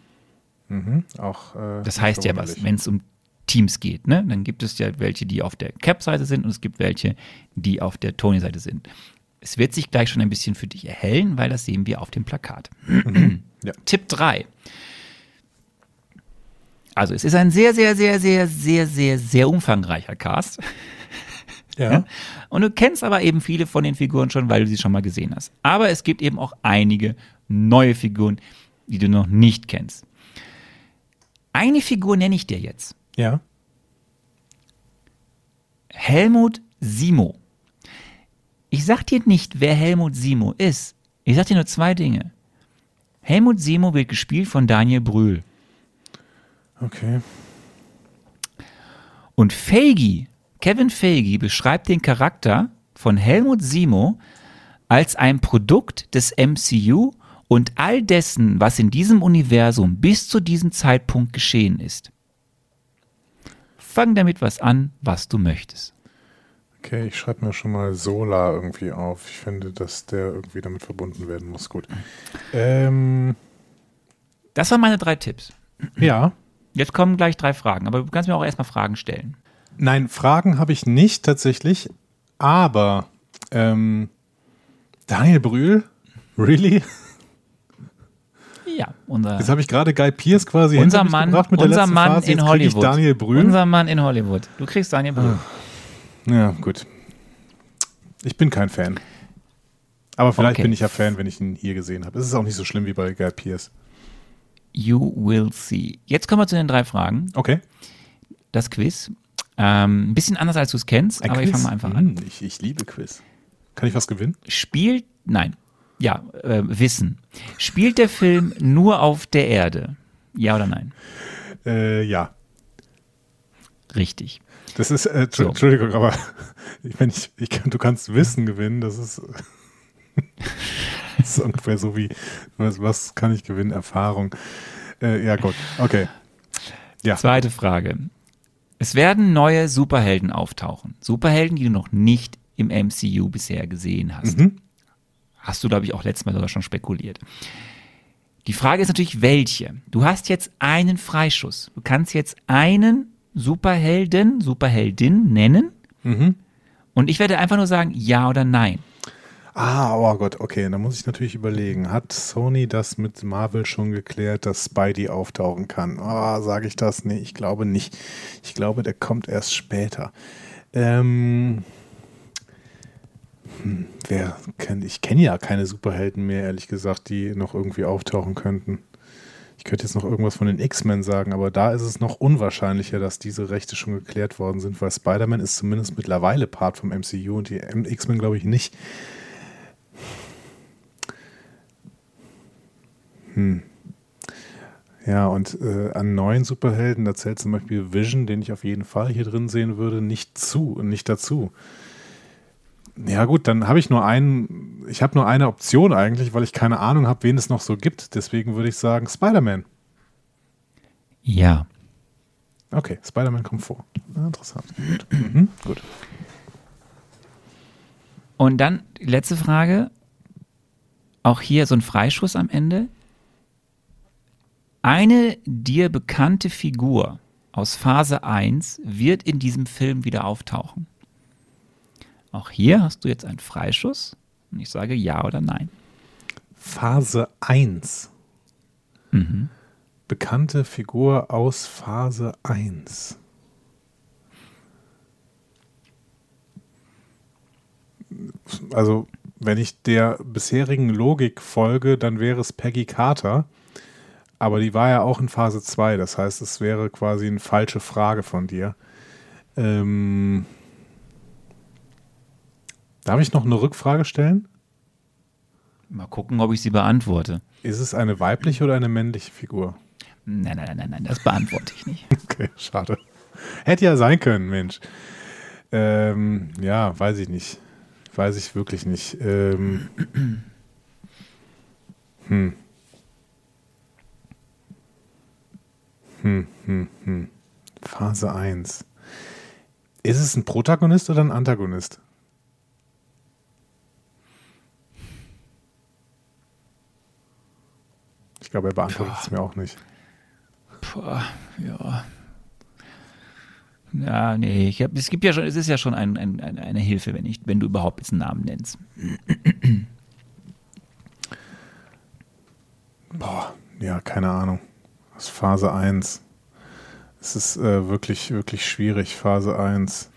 Auch, äh, Das heißt ja was, wenn es um Teams geht. Ne? Dann gibt es ja welche, die auf der Cap-Seite sind und es gibt welche, die auf der Tony-Seite sind. Es wird sich gleich schon ein bisschen für dich erhellen, weil das sehen wir auf dem Plakat. Ja. Tipp 3. Also es ist ein sehr, sehr, sehr, sehr, sehr, sehr, sehr umfangreicher Cast. Ja. Und du kennst aber eben viele von den Figuren schon, weil du sie schon mal gesehen hast. Aber es gibt eben auch einige neue Figuren, die du noch nicht kennst. Eine Figur nenne ich dir jetzt. Ja. Helmut Simo. Ich sag dir nicht, wer Helmut Simo ist. Ich sag dir nur zwei Dinge. Helmut Simo wird gespielt von Daniel Brühl. Okay. Und Feige, Kevin Feige beschreibt den Charakter von Helmut Simo als ein Produkt des MCU und all dessen, was in diesem Universum bis zu diesem Zeitpunkt geschehen ist. Fang damit was an, was du möchtest. Okay, ich schreibe mir schon mal Sola irgendwie auf. Ich finde, dass der irgendwie damit verbunden werden muss. Gut. Ähm, Das waren meine drei Tipps. ja. Jetzt kommen gleich drei Fragen, aber du kannst mir auch erstmal Fragen stellen. Nein, Fragen habe ich nicht tatsächlich, aber ähm, Daniel Brühl? Really? Ja, unser, Jetzt habe ich gerade Guy Pierce quasi unser Mann, gebracht mit der unser letzten Mann Phase. in Hollywood. Daniel Brühl. Unser Mann in Hollywood. Du kriegst Daniel Brühl. Ja, gut. Ich bin kein Fan. Aber vielleicht Okay. bin ich ja Fan, wenn ich ihn hier gesehen habe. Es ist auch nicht so schlimm wie bei Guy Pierce. You will see. Jetzt kommen wir zu den drei Fragen. Okay. Das Quiz. Ähm, ein bisschen anders, als du es kennst, Ein aber ich Quiz. fange mal einfach an. Hm, Ich, ich liebe Quiz. Kann ich was gewinnen? Spielt, nein, ja, äh, Wissen. Spielt der Film nur auf der Erde? Ja oder nein? Äh, ja. Richtig. Das ist, äh, So. Entschuldigung, aber wenn ich, ich du kannst Wissen gewinnen, das ist, das ist ungefähr so wie, was, was kann ich gewinnen? Erfahrung. Äh, ja, gut, okay. Ja, Zweite Frage. Es werden neue Superhelden auftauchen. Superhelden, die du noch nicht im MCU bisher gesehen hast. Mhm. Hast du, glaube ich, auch letztes Mal sogar schon spekuliert. Die Frage ist natürlich, welche? Du hast jetzt einen Freischuss. Du kannst jetzt einen Superhelden, Superheldin nennen. Mhm. Und ich werde einfach nur sagen, ja oder nein. Ah, oh Gott, okay, da muss ich natürlich überlegen. Hat Sony das mit Marvel schon geklärt, dass Spidey auftauchen kann? Ah, sage ich das? Nee, ich glaube nicht. Ich glaube, der kommt erst später. Ähm, hm, wer kennt, ich kenne ja keine Superhelden mehr, ehrlich gesagt, die noch irgendwie auftauchen könnten. Ich könnte jetzt noch irgendwas von den X-Men sagen, aber da ist es noch unwahrscheinlicher, dass diese Rechte schon geklärt worden sind, weil Spider-Man ist zumindest mittlerweile Part vom MCU und die X-Men glaube ich nicht. Ja, und äh, an neuen Superhelden, da zählt zum Beispiel Vision, den ich auf jeden Fall hier drin sehen würde, nicht zu, nicht dazu. Ja gut, dann habe ich nur einen, ich habe nur eine Option eigentlich, weil ich keine Ahnung habe, wen es noch so gibt. Deswegen würde ich sagen Spider-Man. Ja. Okay, Spider-Man kommt vor. Ah, interessant. Gut. Mhm, gut. Und dann die letzte Frage. Auch hier so ein Freischuss am Ende. Eine dir bekannte Figur aus Phase 1 wird in diesem Film wieder auftauchen. Auch hier hast du jetzt einen Freischuss. Und ich sage ja oder nein. Phase 1. Bekannte Figur aus Phase 1. Also, wenn ich der bisherigen Logik folge, dann wäre es Peggy Carter. Aber die war ja auch in Phase 2. Das heißt, es wäre quasi eine falsche Frage von dir. Ähm, darf ich noch eine Rückfrage stellen? Mal gucken, ob ich sie beantworte. Ist es eine weibliche oder eine männliche Figur? Nein, nein, nein, nein, das beantworte ich nicht. Okay, schade. Hätte ja sein können, Mensch. Ähm, ja, weiß ich nicht. Weiß ich wirklich nicht. Ähm, hm. Hm, hm, hm. Phase 1. Ist es ein Protagonist oder ein Antagonist? Ich glaube, er beantwortet es mir auch nicht. Puh, ja. Ja, nee, ich hab, es gibt ja schon, es ist ja schon ein, ein, ein, eine Hilfe, wenn, ich, wenn du überhaupt jetzt einen Namen nennst. Boah, ja, keine Ahnung. Das ist Phase 1. Es ist äh, wirklich, wirklich schwierig, Phase 1.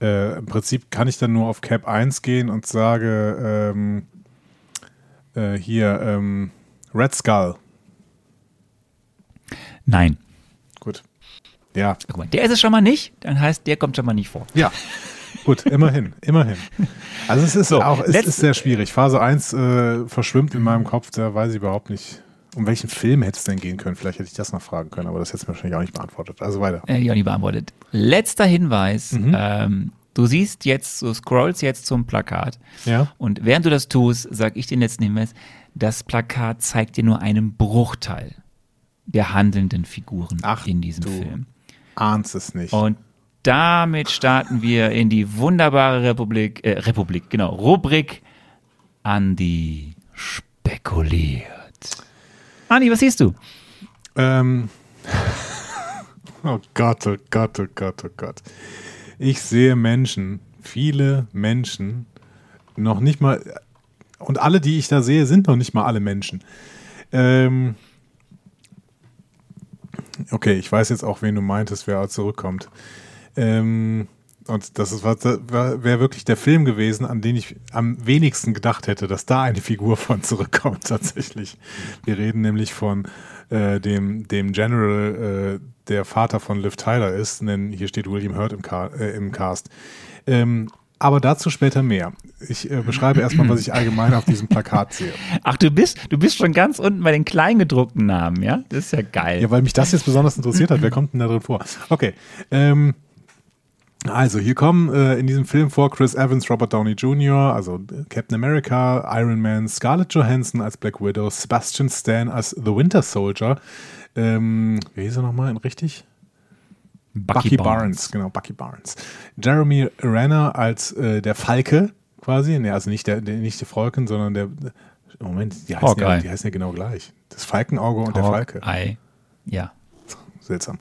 Äh, Im Prinzip kann ich dann nur auf Cap 1 gehen und sage, ähm, äh, hier, ähm, Red Skull. Nein. Gut. Ja. Guck mal, der ist es schon mal nicht, dann heißt, der kommt schon mal nicht vor. Ja. Gut, immerhin, immerhin. Also es ist So, auch, es ist sehr schwierig. Phase 1 äh, verschwimmt in meinem Kopf, da weiß ich überhaupt nicht. Um welchen Film hätte es denn gehen können? Vielleicht hätte ich das noch fragen können, aber das hätte es mir wahrscheinlich auch nicht beantwortet. Also weiter. Äh, ja, nicht beantwortet. Letzter Hinweis. Mhm. Ähm, du siehst jetzt, du scrollst jetzt zum Plakat. Ja. Und während du das tust, sage ich den letzten Hinweis, das Plakat zeigt dir nur einen Bruchteil der handelnden Figuren Ach, in diesem du Film. Ahnst es nicht. Und damit starten wir in die wunderbare Republik, äh, Republik, genau, Rubrik Andi spekuliert. Andi, was siehst du? Ähm. Oh Gott, oh Gott, oh Gott, oh Gott. Ich sehe Menschen, viele Menschen, noch nicht mal, und alle, die ich da sehe, sind noch nicht mal alle Menschen. Ähm. Okay, ich weiß jetzt auch, wen du meintest, wer zurückkommt. Ähm, und das ist, wäre wirklich der Film gewesen, an den ich am wenigsten gedacht hätte, dass da eine Figur von zurückkommt, tatsächlich. Wir reden nämlich von äh, dem, dem General, äh, der Vater von Liv Tyler ist, denn hier steht William Hurt im, Ca äh, im Cast. Ähm, aber dazu später mehr. Ich äh, beschreibe erstmal, was ich allgemein auf diesem Plakat sehe. Ach, du bist, du bist schon ganz unten bei den kleingedruckten Namen, ja? Das ist ja geil. Ja, weil mich das jetzt besonders interessiert hat. Wer kommt denn da drin vor? Okay. Ähm, also, hier kommen äh, in diesem Film vor Chris Evans, Robert Downey Jr., also äh, Captain America, Iron Man, Scarlett Johansson als Black Widow, Sebastian Stan als The Winter Soldier. Ähm, wie hieß er nochmal richtig? Bucky, Barnes. genau, Bucky Barnes. Jeremy Renner als äh, der Falke quasi. Ne, also nicht der, der, nicht der Falken, sondern der. Moment, die heißen, ja, die heißen ja genau gleich. Das Falkenauge und der Falke. Ei. Ja. Seltsam.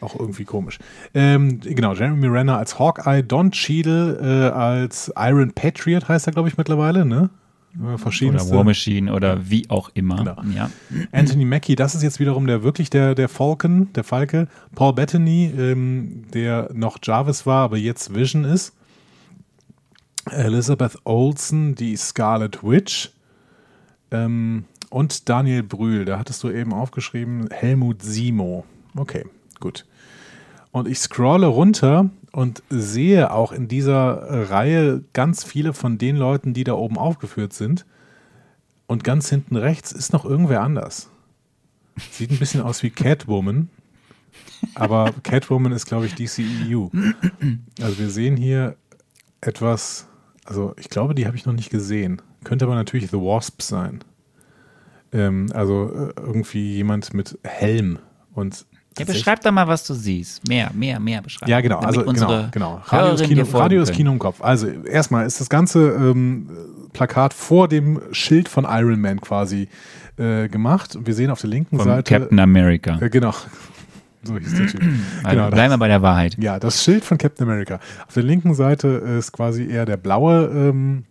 Auch irgendwie komisch. Ähm, genau, Jeremy Renner als Hawkeye, Don Cheadle äh, als Iron Patriot heißt er, glaube ich, mittlerweile, ne? Äh, Oder Verschiedenste. War Machine oder wie auch immer. Genau. Ja. Anthony Mackie, das ist jetzt wiederum der wirklich der, der Falcon, der Falke. Paul Bettany, ähm, der noch Jarvis war, aber jetzt Vision ist. Elizabeth Olsen, die Scarlet Witch. Ähm, und Daniel Brühl, da hattest du eben aufgeschrieben, Helmut Simo. Okay, gut. Und ich scrolle runter und sehe auch in dieser Reihe ganz viele von den Leuten, die da oben aufgeführt sind. Und ganz hinten rechts ist noch irgendwer anders. Sieht ein bisschen aus wie Catwoman. Aber Catwoman ist, glaube ich, DCEU. Also wir sehen hier etwas, also ich glaube, die habe ich noch nicht gesehen. Könnte aber natürlich The Wasp sein. Ähm, also äh, irgendwie jemand mit Helm und Ja, beschreib doch mal, was du siehst. Mehr, mehr, mehr beschreib. ja, genau. Also genau, genau. Radio ist, Hörerinnen Kino, können. Kino im Kopf. Also erstmal ist das ganze ähm, Plakat vor dem Schild von Iron Man quasi äh, gemacht. Wir sehen auf der linken Von Seite. Captain America. Äh, genau. So hieß der Typ. Also genau, bleiben wir bei der Wahrheit. ja, das Schild von Captain America. Auf der linken Seite ist quasi eher der blaue, ähm,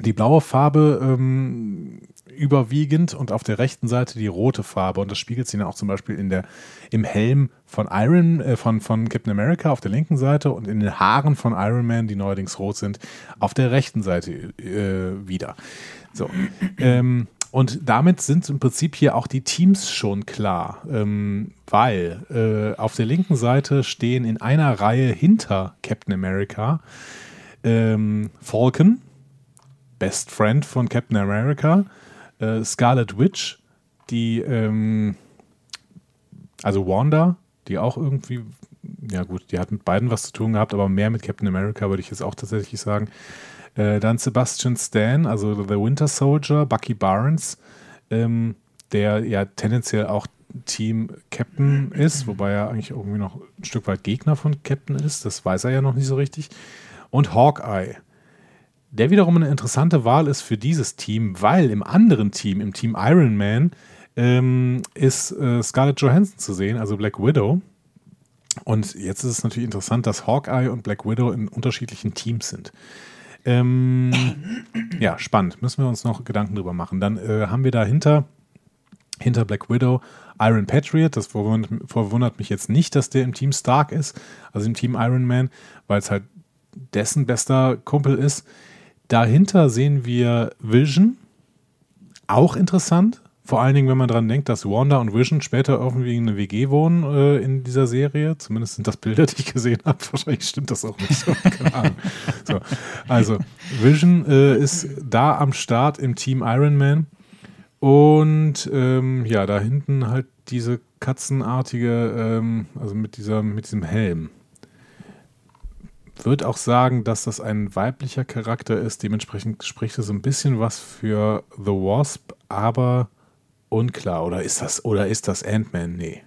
die blaue Farbe ähm, überwiegend und auf der rechten Seite die rote Farbe. Und das spiegelt sich dann auch zum Beispiel in der, im Helm von Iron, äh, von, von Captain America auf der linken Seite und in den Haaren von Iron Man, die neuerdings rot sind, auf der rechten Seite äh, wieder. So. ähm, und damit sind im Prinzip hier auch die Teams schon klar, ähm, weil äh, auf der linken Seite stehen in einer Reihe hinter Captain America ähm, Falcon, Best Friend von Captain America, äh, Scarlet Witch, die ähm, Also Wanda, die auch irgendwie, ja gut, die hat mit beiden was zu tun gehabt, aber mehr mit Captain America würde ich jetzt auch tatsächlich sagen. Äh, dann Sebastian Stan, also The Winter Soldier, Bucky Barnes, ähm, der ja tendenziell auch Team Captain ist, wobei er eigentlich irgendwie noch ein Stück weit Gegner von Captain ist. Das weiß er ja noch nicht so richtig. Und Hawkeye, der wiederum eine interessante Wahl ist für dieses Team, weil im anderen Team, im Team Iron Man, ähm, ist äh, Scarlett Johansson zu sehen, also Black Widow. Und jetzt ist es natürlich interessant, dass Hawkeye und Black Widow in unterschiedlichen Teams sind. Ähm, ja, spannend. Müssen wir uns noch Gedanken drüber machen. Dann äh, haben wir dahinter, hinter Black Widow, Iron Patriot. Das verwundert, verwundert, mich jetzt nicht, dass der im Team Stark ist, also im Team Iron Man, weil es halt dessen bester Kumpel ist. Dahinter sehen wir Vision. Auch interessant. Vor allen Dingen, wenn man daran denkt, dass Wanda und Vision später irgendwie in eine WG wohnen äh, in dieser Serie. Zumindest sind das Bilder, die ich gesehen habe. Wahrscheinlich stimmt das auch nicht so. Keine Ahnung. So. Also, Vision äh, ist da am Start im Team Iron Man. Und ähm, ja, da hinten halt diese katzenartige, ähm, also mit, dieser, mit diesem Helm würde auch sagen, dass das ein weiblicher Charakter ist. Dementsprechend spricht es ein bisschen was für The Wasp, aber unklar. Oder ist das, das Ant-Man? Nee.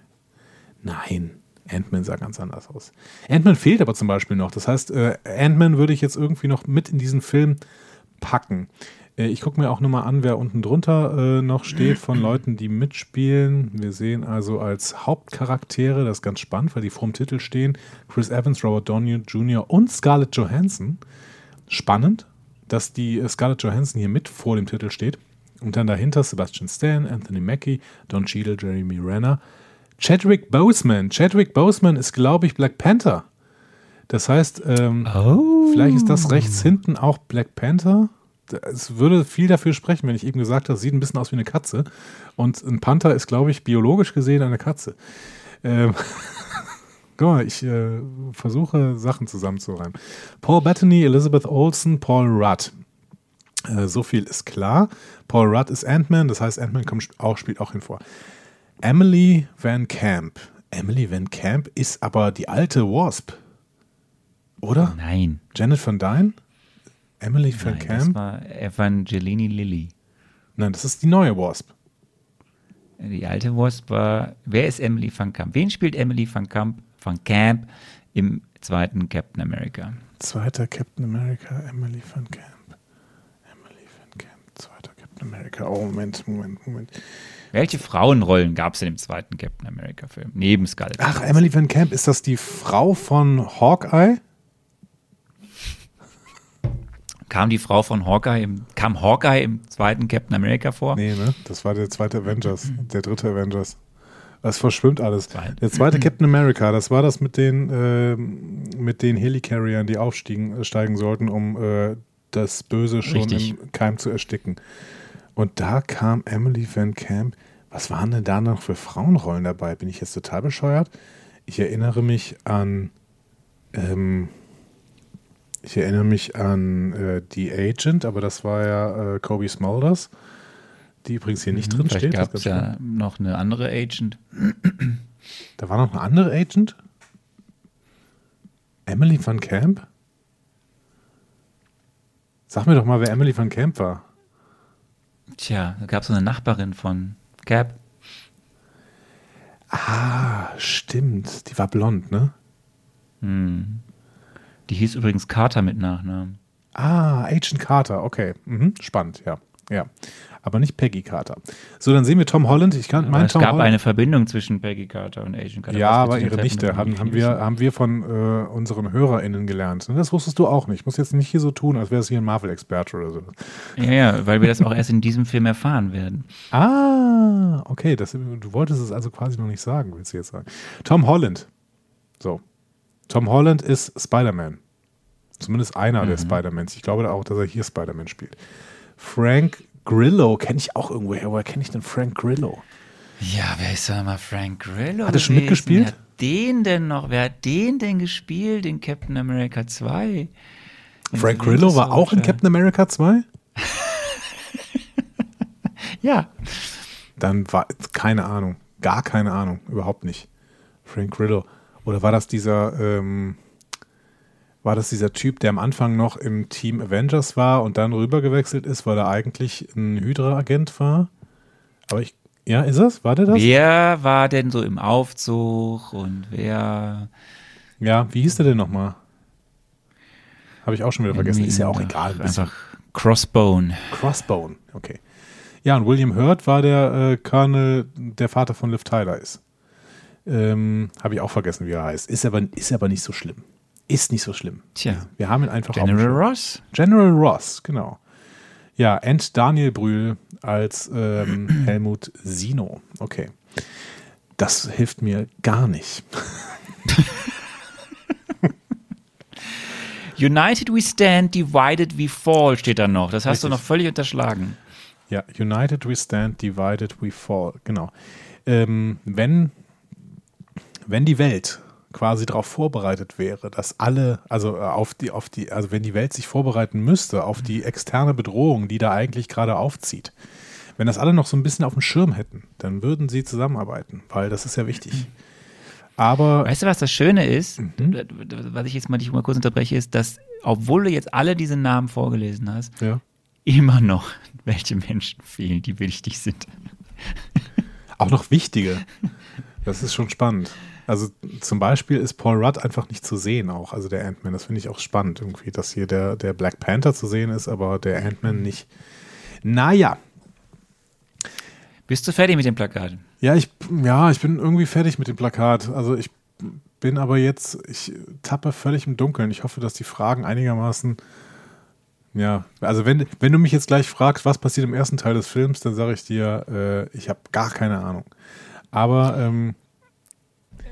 Nein. Ant-Man sah ganz anders aus. Ant-Man fehlt aber zum Beispiel noch. Das heißt, äh, Ant-Man würde ich jetzt irgendwie noch mit in diesen Film packen. Äh, ich gucke mir auch nochmal an, wer unten drunter äh, noch steht von Leuten, die mitspielen. Wir sehen also als Hauptcharaktere, das ist ganz spannend, weil die vor dem Titel stehen, Chris Evans, Robert Downey Jr. und Scarlett Johansson. Spannend, dass die äh, Scarlett Johansson hier mit vor dem Titel steht. Und dann dahinter Sebastian Stan, Anthony Mackie, Don Cheadle, Jeremy Renner, Chadwick Boseman. Chadwick Boseman ist, glaube ich, Black Panther. Das heißt, ähm, oh. vielleicht ist das rechts hinten auch Black Panther es würde viel dafür sprechen, wenn ich eben gesagt habe, sieht ein bisschen aus wie eine Katze. Und ein Panther ist, glaube ich, biologisch gesehen eine Katze. Ähm, Guck mal, ich äh, versuche Sachen zusammenzureimen. Paul Bettany, Elizabeth Olsen, Paul Rudd. Äh, so viel ist klar. Paul Rudd ist Ant-Man, das heißt, Ant-Man auch, spielt auch hinvor. Emily Van Camp. Emily Van Camp ist aber die alte Wasp. Oder? Nein. Janet Van Dyne? Emily Van Nein, Camp? Das war Evangelini Lilly. Nein, das ist die neue Wasp. Die alte Wasp war. Wer ist Emily Van Camp? Wen spielt Emily Van Camp, Van Camp im zweiten Captain America? Zweiter Captain America, Emily Van Camp. Emily Van Camp, zweiter Captain America. Oh, Moment, Moment, Moment. Welche Frauenrollen gab es in dem zweiten Captain America-Film? Neben Scarlett. Ach, Emily Van Camp, ist das die Frau von Hawkeye? Kam die Frau von Hawkeye im, kam Hawkeye im zweiten Captain America vor? Nee, ne? Das war der zweite Avengers, der dritte Avengers. Das verschwimmt alles. Der zweite Captain America, das war das mit den, äh, mit den Helicarriern, die aufsteigen steigen sollten, um äh, das Böse schon Richtig. im Keim zu ersticken. Und da kam Emily Van Camp. Was waren denn da noch für Frauenrollen dabei? Bin ich jetzt total bescheuert? Ich erinnere mich an ähm, ich erinnere mich an äh, The Agent, aber das war ja äh, Kobe Smulders, die übrigens hier nicht mhm, drin steht. gab es ja noch eine andere Agent. Da war noch eine andere Agent? Emily van Camp? Sag mir doch mal, wer Emily van Camp war. Tja, da gab es so eine Nachbarin von Cap. Ah, stimmt. Die war blond, ne? Hm. Die hieß übrigens Carter mit Nachnamen. Ah, Agent Carter, okay. Mhm. Spannend, ja. Ja. Aber nicht Peggy Carter. So, dann sehen wir Tom Holland. Ich kann meinen Es Tom gab Holland. eine Verbindung zwischen Peggy Carter und Agent Carter. Ja, aber ihre Nichte haben, haben, wir, haben wir von äh, unseren HörerInnen gelernt. Und das wusstest du auch nicht. Ich muss jetzt nicht hier so tun, als wäre es hier ein Marvel-Experte oder so. Ja, ja, weil wir das auch erst in diesem Film erfahren werden. Ah, okay. Das, du wolltest es also quasi noch nicht sagen, willst du jetzt sagen. Tom Holland. So, Tom Holland ist Spider-Man. Zumindest einer mhm. der Spider-Mans. Ich glaube auch, dass er hier Spider-Man spielt. Frank Grillo kenne ich auch irgendwoher. Woher kenne ich denn Frank Grillo? Ja, wer ist da mal Frank Grillo? Hat er schon mitgespielt? Wer hat den denn noch? Wer hat den denn gespielt in Captain America 2? Frank Grillo war auch in Captain America 2? ja. Dann war, keine Ahnung. Gar keine Ahnung, überhaupt nicht. Frank Grillo. Oder war das dieser, ähm, war das dieser Typ, der am Anfang noch im Team Avengers war und dann rübergewechselt ist, weil er eigentlich ein Hydra-Agent war? Aber ich, ja, ist es? War der das? Wer war denn so im Aufzug und wer. Ja, wie hieß der denn nochmal? Habe ich auch schon wieder vergessen. Ist ja auch egal. Einfach Crossbone. Crossbone, okay. Ja, und William Hurt war der äh, Colonel, der Vater von Liv Tyler ist. Ähm, Habe ich auch vergessen, wie er heißt. Ist aber, ist aber nicht so schlimm. Ist nicht so schlimm. Tja. Wir haben ihn einfach General Ross? General Ross, genau. Ja, and Daniel Brühl als ähm, Helmut Sino. Okay. Das hilft mir gar nicht. United we stand, divided we fall steht da noch. Das hast Richtig. du noch völlig unterschlagen. Ja, United we stand, divided we fall. Genau. Ähm, wenn, wenn die Welt quasi darauf vorbereitet wäre, dass alle, also äh, auf die, auf die, also wenn die Welt sich vorbereiten müsste auf die externe Bedrohung, die da eigentlich gerade aufzieht, wenn das alle noch so ein bisschen auf dem Schirm hätten, dann würden sie zusammenarbeiten, weil das ist ja wichtig. Aber. Weißt du, was das Schöne ist, mhm. was ich jetzt mal dich mal kurz unterbreche, ist, dass, obwohl du jetzt alle diese Namen vorgelesen hast, ja. immer noch welche Menschen fehlen, die wichtig sind. Auch noch wichtige. Das ist schon spannend. Also zum Beispiel ist Paul Rudd einfach nicht zu sehen auch, also der Ant-Man. Das finde ich auch spannend irgendwie, dass hier der, der Black Panther zu sehen ist, aber der Ant-Man nicht. Naja. Bist du fertig mit dem Plakat? Ja, ich, ja, ich bin irgendwie fertig mit dem Plakat. Also ich bin aber jetzt, ich tappe völlig im Dunkeln. Ich hoffe, dass die Fragen einigermaßen, ja, also wenn, wenn du mich jetzt gleich fragst, was passiert im ersten Teil des Films, dann sage ich dir, äh, ich habe gar keine Ahnung. Aber ähm,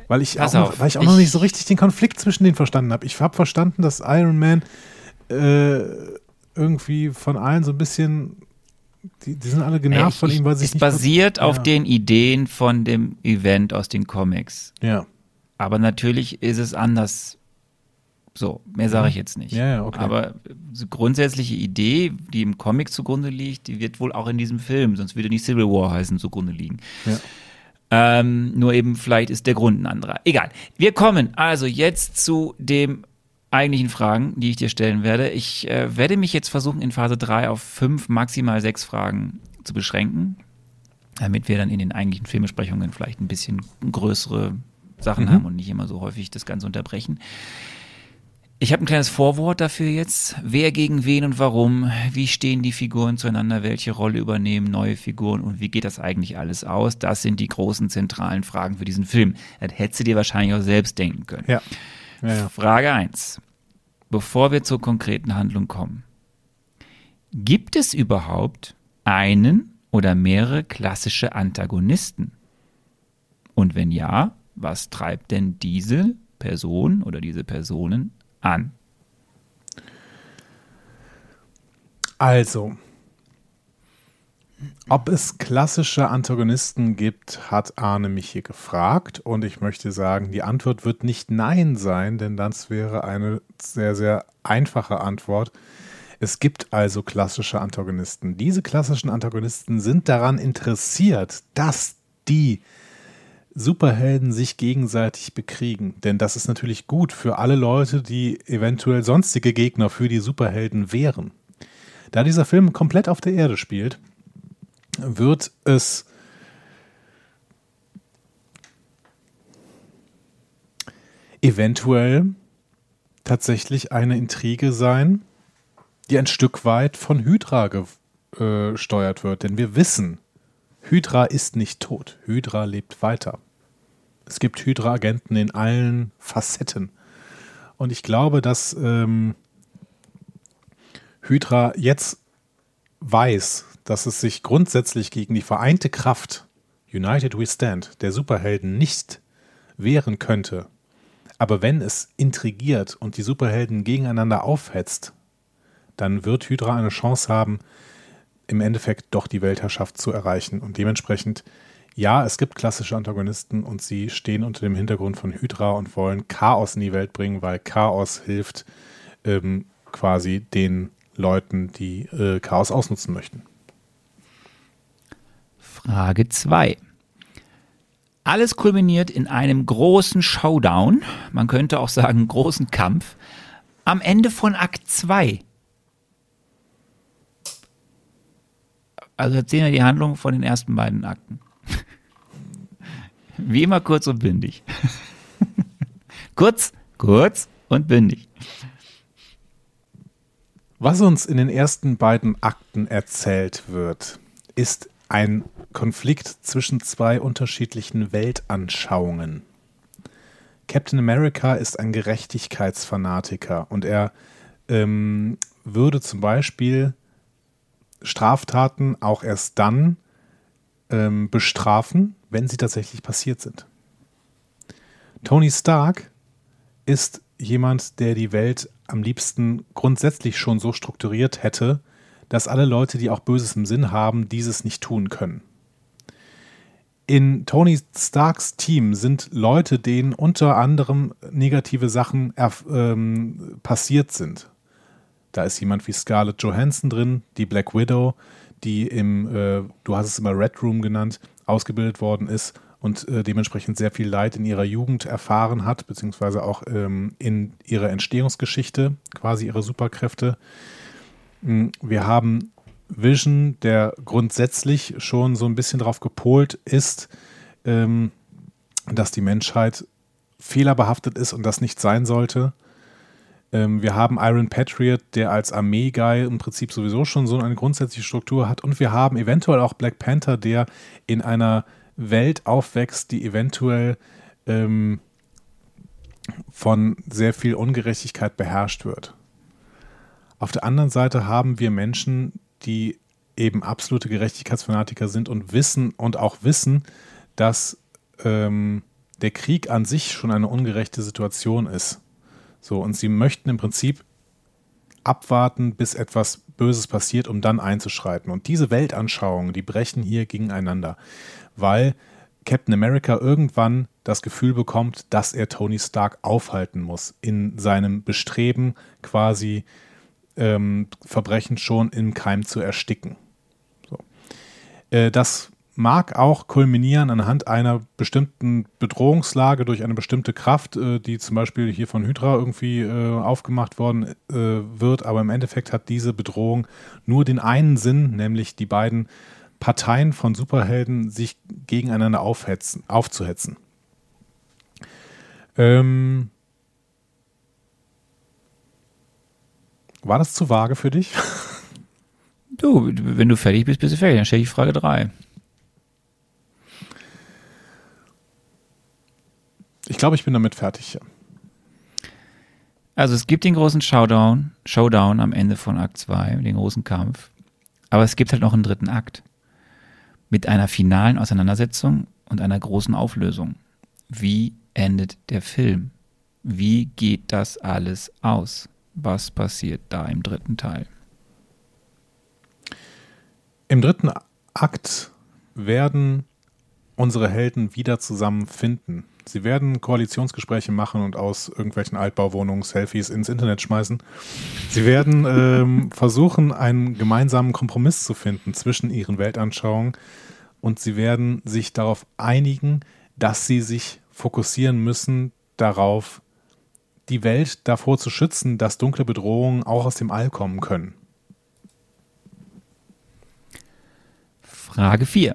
weil ich, auch noch, weil ich auch noch nicht so richtig den Konflikt zwischen denen verstanden habe. Ich habe verstanden, dass Iron Man äh, irgendwie von allen so ein bisschen die, die sind alle genervt ich, von ihm, weil sie Es basiert auf ja. den Ideen von dem Event aus den Comics. Ja. Aber natürlich ist es anders. So, mehr sage ich jetzt nicht. Ja, ja, okay. Aber die grundsätzliche Idee, die im Comic zugrunde liegt, die wird wohl auch in diesem Film, sonst würde nicht Civil War heißen, zugrunde liegen. Ja. Ähm, nur eben vielleicht ist der Grund ein anderer. Egal. Wir kommen also jetzt zu dem eigentlichen Fragen, die ich dir stellen werde. Ich äh, werde mich jetzt versuchen, in Phase 3 auf fünf, maximal sechs Fragen zu beschränken, damit wir dann in den eigentlichen Filmbesprechungen vielleicht ein bisschen größere Sachen mhm. haben und nicht immer so häufig das Ganze unterbrechen. Ich habe ein kleines Vorwort dafür jetzt. Wer gegen wen und warum? Wie stehen die Figuren zueinander? Welche Rolle übernehmen neue Figuren? Und wie geht das eigentlich alles aus? Das sind die großen zentralen Fragen für diesen Film. Das hättest du dir wahrscheinlich auch selbst denken können. Ja. Ja, ja. Frage 1. Bevor wir zur konkreten Handlung kommen. Gibt es überhaupt einen oder mehrere klassische Antagonisten? Und wenn ja, was treibt denn diese Person oder diese Personen an? Also, ob es klassische Antagonisten gibt, hat Arne mich hier gefragt und ich möchte sagen, die Antwort wird nicht Nein sein, denn das wäre eine sehr, sehr einfache Antwort. Es gibt also klassische Antagonisten. Diese klassischen Antagonisten sind daran interessiert, dass die Superhelden sich gegenseitig bekriegen. Denn das ist natürlich gut für alle Leute, die eventuell sonstige Gegner für die Superhelden wären. Da dieser Film komplett auf der Erde spielt, wird es eventuell tatsächlich eine Intrige sein, die ein Stück weit von Hydra gesteuert wird. Denn wir wissen, Hydra ist nicht tot. Hydra lebt weiter. Es gibt Hydra-Agenten in allen Facetten. Und ich glaube, dass ähm, Hydra jetzt weiß, dass es sich grundsätzlich gegen die vereinte Kraft United We Stand der Superhelden nicht wehren könnte. Aber wenn es intrigiert und die Superhelden gegeneinander aufhetzt, dann wird Hydra eine Chance haben, im Endeffekt doch die Weltherrschaft zu erreichen. Und dementsprechend, ja, es gibt klassische Antagonisten und sie stehen unter dem Hintergrund von Hydra und wollen Chaos in die Welt bringen, weil Chaos hilft ähm, quasi den Leuten, die äh, Chaos ausnutzen möchten. Frage 2. Alles kulminiert in einem großen Showdown, man könnte auch sagen großen Kampf, am Ende von Akt 2. Also erzählen wir die Handlung von den ersten beiden Akten. Wie immer kurz und bündig. kurz, kurz und bündig. Was uns in den ersten beiden Akten erzählt wird, ist ein Konflikt zwischen zwei unterschiedlichen Weltanschauungen. Captain America ist ein Gerechtigkeitsfanatiker und er ähm, würde zum Beispiel Straftaten auch erst dann ähm, bestrafen, wenn sie tatsächlich passiert sind. Tony Stark ist jemand, der die Welt am liebsten grundsätzlich schon so strukturiert hätte, dass alle Leute, die auch Böses im Sinn haben, dieses nicht tun können. In Tony Starks Team sind Leute, denen unter anderem negative Sachen ähm, passiert sind. Da ist jemand wie Scarlett Johansson drin, die Black Widow, die im, äh, du hast es immer Red Room genannt, ausgebildet worden ist und äh, dementsprechend sehr viel Leid in ihrer Jugend erfahren hat, beziehungsweise auch ähm, in ihrer Entstehungsgeschichte, quasi ihre Superkräfte. Hm, wir haben Vision, der grundsätzlich schon so ein bisschen darauf gepolt ist, ähm, dass die Menschheit fehlerbehaftet ist und das nicht sein sollte. Ähm, wir haben Iron Patriot, der als Armee-Guy im Prinzip sowieso schon so eine grundsätzliche Struktur hat. Und wir haben eventuell auch Black Panther, der in einer Welt aufwächst, die eventuell ähm, von sehr viel Ungerechtigkeit beherrscht wird. Auf der anderen Seite haben wir Menschen, die eben absolute Gerechtigkeitsfanatiker sind und wissen und auch wissen, dass ähm, der Krieg an sich schon eine ungerechte Situation ist. So, und sie möchten im Prinzip abwarten, bis etwas Böses passiert, um dann einzuschreiten. Und diese Weltanschauungen, die brechen hier gegeneinander, weil Captain America irgendwann das Gefühl bekommt, dass er Tony Stark aufhalten muss in seinem Bestreben, quasi ähm, Verbrechen schon im Keim zu ersticken. So. Äh, das mag auch kulminieren anhand einer bestimmten Bedrohungslage durch eine bestimmte Kraft, äh, die zum Beispiel hier von Hydra irgendwie äh, aufgemacht worden äh, wird. Aber im Endeffekt hat diese Bedrohung nur den einen Sinn, nämlich die beiden Parteien von Superhelden sich gegeneinander aufhetzen, aufzuhetzen. Ähm War das zu vage für dich? Du, wenn du fertig bist, bist du fertig. Dann stelle ich Frage 3. Ich glaube, ich bin damit fertig. Also es gibt den großen Showdown, Showdown am Ende von Akt 2, den großen Kampf. Aber es gibt halt noch einen dritten Akt. Mit einer finalen Auseinandersetzung und einer großen Auflösung. Wie endet der Film? Wie geht das alles aus? Was passiert da im dritten Teil? Im dritten Akt werden unsere Helden wieder zusammenfinden. Sie werden Koalitionsgespräche machen und aus irgendwelchen Altbauwohnungen Selfies ins Internet schmeißen. Sie werden ähm, versuchen, einen gemeinsamen Kompromiss zu finden zwischen ihren Weltanschauungen und sie werden sich darauf einigen, dass sie sich fokussieren müssen darauf, die Welt davor zu schützen, dass dunkle Bedrohungen auch aus dem All kommen können. Frage 4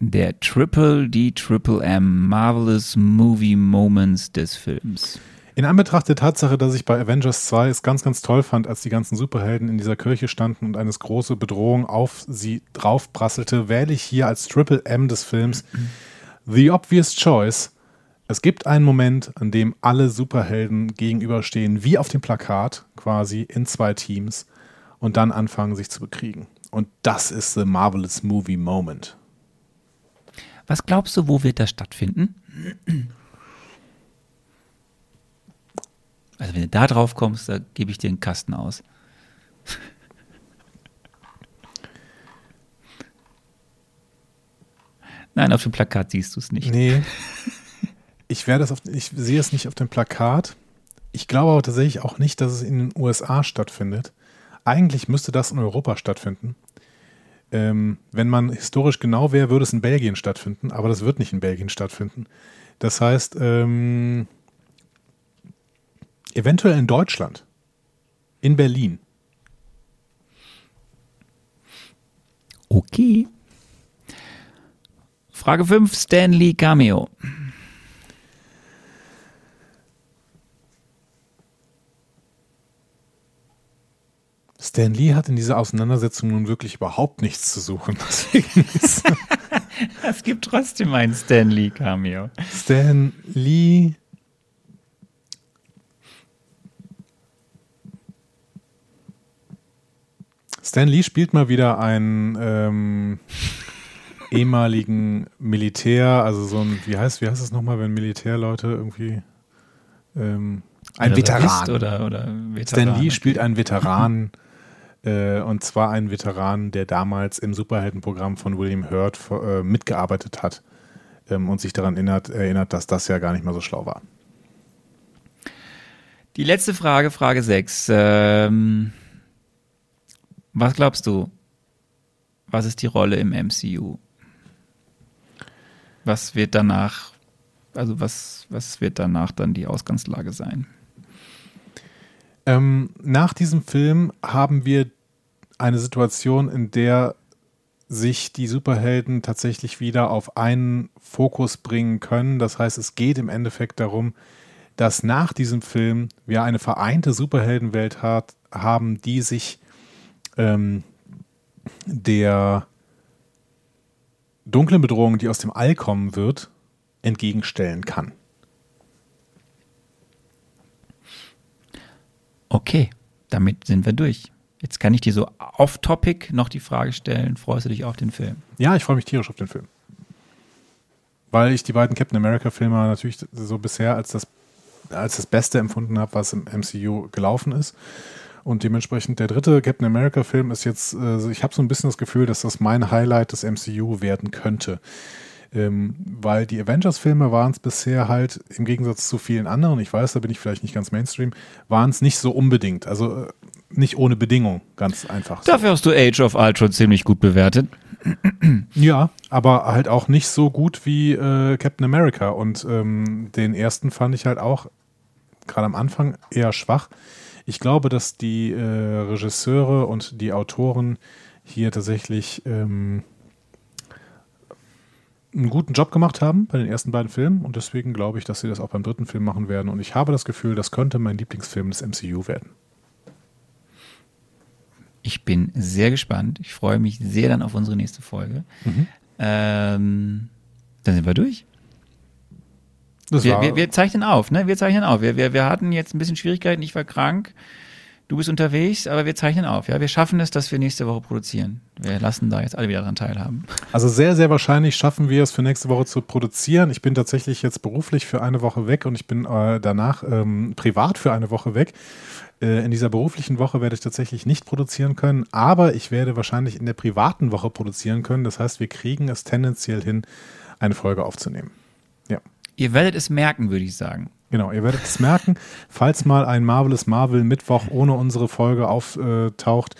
der Triple D Triple M Marvelous Movie Moments des Films. In Anbetracht der Tatsache, dass ich bei Avengers 2 es ganz, ganz toll fand, als die ganzen Superhelden in dieser Kirche standen und eine große Bedrohung auf sie draufprasselte, wähle ich hier als Triple M des Films The Obvious Choice. Es gibt einen Moment, an dem alle Superhelden gegenüberstehen, wie auf dem Plakat, quasi in zwei Teams, und dann anfangen, sich zu bekriegen. Und das ist The Marvelous Movie Moment. Was glaubst du, wo wird das stattfinden? Also wenn du da drauf kommst, da gebe ich dir einen Kasten aus. Nein, auf dem Plakat siehst du es nicht. Nee. Ich es auf, ich sehe es nicht auf dem Plakat. Ich glaube aber tatsächlich auch nicht, dass es in den USA stattfindet. Eigentlich müsste das in Europa stattfinden. Ähm, wenn man historisch genau wäre, würde es in Belgien stattfinden, aber das wird nicht in Belgien stattfinden. Das heißt, ähm, eventuell in Deutschland, in Berlin. Okay. Frage 5, Stanley Cameo. Stan Lee hat in dieser Auseinandersetzung nun wirklich überhaupt nichts zu suchen. Deswegen ist Es gibt trotzdem ein Stanley Cameo. Stan Lee. Stan Lee spielt mal wieder einen ähm, ehemaligen Militär, also so ein, wie heißt, wie heißt es nochmal, wenn Militärleute irgendwie ähm, ein Veteran. Oder, oder Veteran. Stan Lee spielt einen Veteran, äh, und zwar einen Veteran, der damals im Superheldenprogramm von William Hurt äh, mitgearbeitet hat ähm, und sich daran erinnert, erinnert, dass das ja gar nicht mal so schlau war. Die letzte Frage, Frage 6. Ähm, was glaubst du? Was ist die Rolle im MCU? Was wird danach, also was, was wird danach dann die Ausgangslage sein? Ähm, nach diesem Film haben wir eine Situation, in der sich die Superhelden tatsächlich wieder auf einen Fokus bringen können. Das heißt, es geht im Endeffekt darum, dass nach diesem Film wir eine vereinte Superheldenwelt hat, haben, die sich ähm, der dunklen Bedrohung, die aus dem All kommen wird, entgegenstellen kann. Okay, damit sind wir durch. Jetzt kann ich dir so off-topic noch die Frage stellen, freust du dich auf den Film? Ja, ich freue mich tierisch auf den Film. Weil ich die beiden Captain America-Filme natürlich so bisher als das, als das Beste empfunden habe, was im MCU gelaufen ist. Und dementsprechend der dritte Captain America-Film ist jetzt, äh, ich habe so ein bisschen das Gefühl, dass das mein Highlight des MCU werden könnte. Ähm, weil die Avengers-Filme waren es bisher halt im Gegensatz zu vielen anderen, ich weiß, da bin ich vielleicht nicht ganz Mainstream, waren es nicht so unbedingt. Also äh, nicht ohne Bedingung, ganz einfach. so. Dafür hast du Age of Ultron ziemlich gut bewertet. Ja, aber halt auch nicht so gut wie äh, Captain America. Und ähm, den ersten fand ich halt auch gerade am Anfang eher schwach. Ich glaube, dass die äh, Regisseure und die Autoren hier tatsächlich ähm, einen guten Job gemacht haben bei den ersten beiden Filmen und deswegen glaube ich, dass sie das auch beim dritten Film machen werden. Und ich habe das Gefühl, das könnte mein Lieblingsfilm des MCU werden. Ich bin sehr gespannt. Ich freue mich sehr dann auf unsere nächste Folge. Ähm, dann sind wir durch. Wir, wir, wir zeichnen auf, ne? Wir zeichnen auf. Wir, wir, wir hatten jetzt ein bisschen Schwierigkeiten. Ich war krank. Du bist unterwegs, aber wir zeichnen auf. Ja, wir schaffen es, dass wir nächste Woche produzieren. Wir lassen da jetzt alle wieder daran teilhaben. Also sehr, sehr wahrscheinlich schaffen wir es für nächste Woche zu produzieren. Ich bin tatsächlich jetzt beruflich für eine Woche weg und ich bin äh, danach ähm, privat für eine Woche weg. Äh, in dieser beruflichen Woche werde ich tatsächlich nicht produzieren können, aber ich werde wahrscheinlich in der privaten Woche produzieren können. Das heißt, wir kriegen es tendenziell hin, eine Folge aufzunehmen. Ja. Ihr werdet es merken, würde ich sagen. Genau, ihr werdet es merken, falls mal ein Marvelous Marvel Mittwoch ohne unsere Folge auftaucht,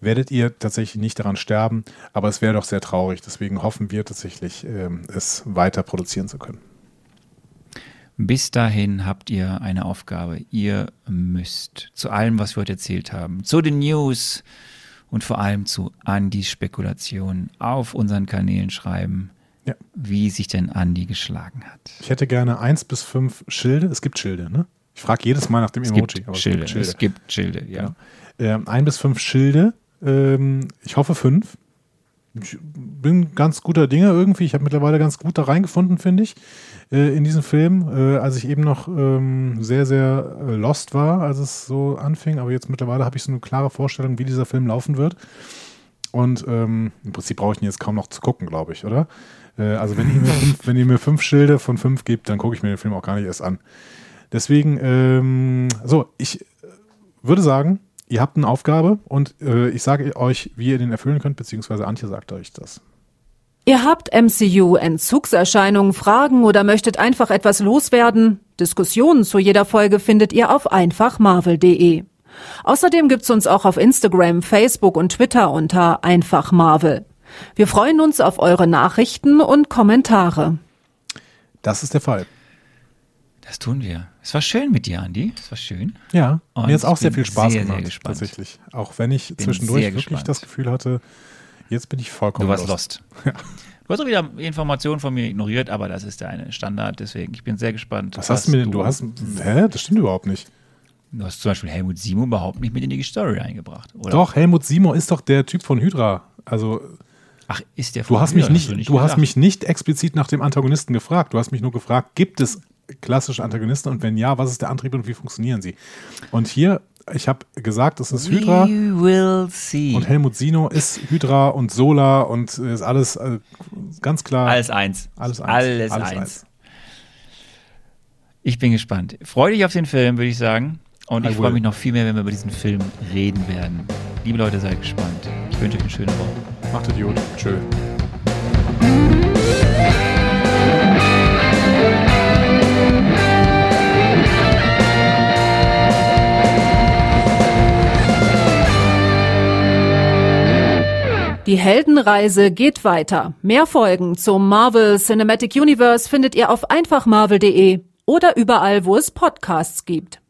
werdet ihr tatsächlich nicht daran sterben, aber es wäre doch sehr traurig. Deswegen hoffen wir tatsächlich, ähm, es weiter produzieren zu können. Bis dahin habt ihr eine Aufgabe. Ihr müsst zu allem, was wir heute erzählt haben, zu den News und vor allem zu Andys Spekulationen auf unseren Kanälen schreiben, Ja. wie sich denn Andy geschlagen hat. Ich hätte gerne eins bis fünf Schilde. Es gibt Schilde, ne? Ich frage jedes Mal nach dem Es Emoji. gibt Schilde. es gibt Schilde. Es gibt Schilde, ja. Ähm, ein bis fünf Schilde. Ähm, ich hoffe fünf. Ich bin ganz guter Dinge irgendwie. Ich habe mittlerweile ganz gut da reingefunden, finde ich, äh, in diesen Film. Äh, als ich eben noch ähm, sehr, sehr äh, lost war, als es so anfing. Aber jetzt mittlerweile habe ich so eine klare Vorstellung, wie dieser Film laufen wird. Und ähm, im Prinzip brauche ich ihn jetzt kaum noch zu gucken, glaube ich, oder? Äh, also wenn ihr, mir fünf, wenn ihr mir fünf Schilde von fünf gibt, dann gucke ich mir den Film auch gar nicht erst an. Deswegen, ähm, so, ich äh, würde sagen, ihr habt eine Aufgabe und äh, ich sage euch, wie ihr den erfüllen könnt, beziehungsweise Antje sagt euch das. Ihr habt MCU-Entzugserscheinungen, Fragen oder möchtet einfach etwas loswerden? Diskussionen zu jeder Folge findet ihr auf einfachmarvel.de. Außerdem gibt's uns auch auf Instagram, Facebook und Twitter unter Einfach Marvel. Wir freuen uns auf eure Nachrichten und Kommentare. Das ist der Fall. Das tun wir. Es war schön mit dir, Andi. Es war schön. Ja, Und mir hat auch sehr viel Spaß sehr, gemacht, sehr tatsächlich. Auch wenn ich Bin zwischendurch wirklich gespannt. das Gefühl hatte, jetzt bin ich vollkommen Du warst lost. lost. Du hast auch wieder Informationen von mir ignoriert, aber das ist deine Standard, deswegen ich bin sehr gespannt. Was hast du mir denn? Du hast. Hä? Das stimmt überhaupt nicht. du hast zum Beispiel Helmut Simo überhaupt nicht mit in die Story eingebracht, oder? Doch, Helmut Simo ist doch der Typ von Hydra. Also, Ach, ist der du hast mich nicht, du, hast gesagt. mich nicht explizit nach dem Antagonisten gefragt. Du hast mich nur gefragt, gibt es klassische Antagonisten und wenn ja, was ist der Antrieb und wie funktionieren sie? Und hier, ich habe gesagt, es ist Hydra. Will see. Und Helmut Sino ist Hydra und Sola und ist alles äh, ganz klar. Alles eins. Alles eins. Alles, Alles eins. eins. Ich bin gespannt. Freu dich auf den Film, würde ich sagen. Und I ich freue mich noch viel mehr, wenn wir über diesen Film reden werden. Liebe Leute, seid gespannt. Ich wünsche euch eine schöne Woche. Macht Idiot. Tschö. Die Heldenreise geht weiter. Mehr Folgen zum Marvel Cinematic Universe findet ihr auf einfachmarvel.de oder überall, wo es Podcasts gibt.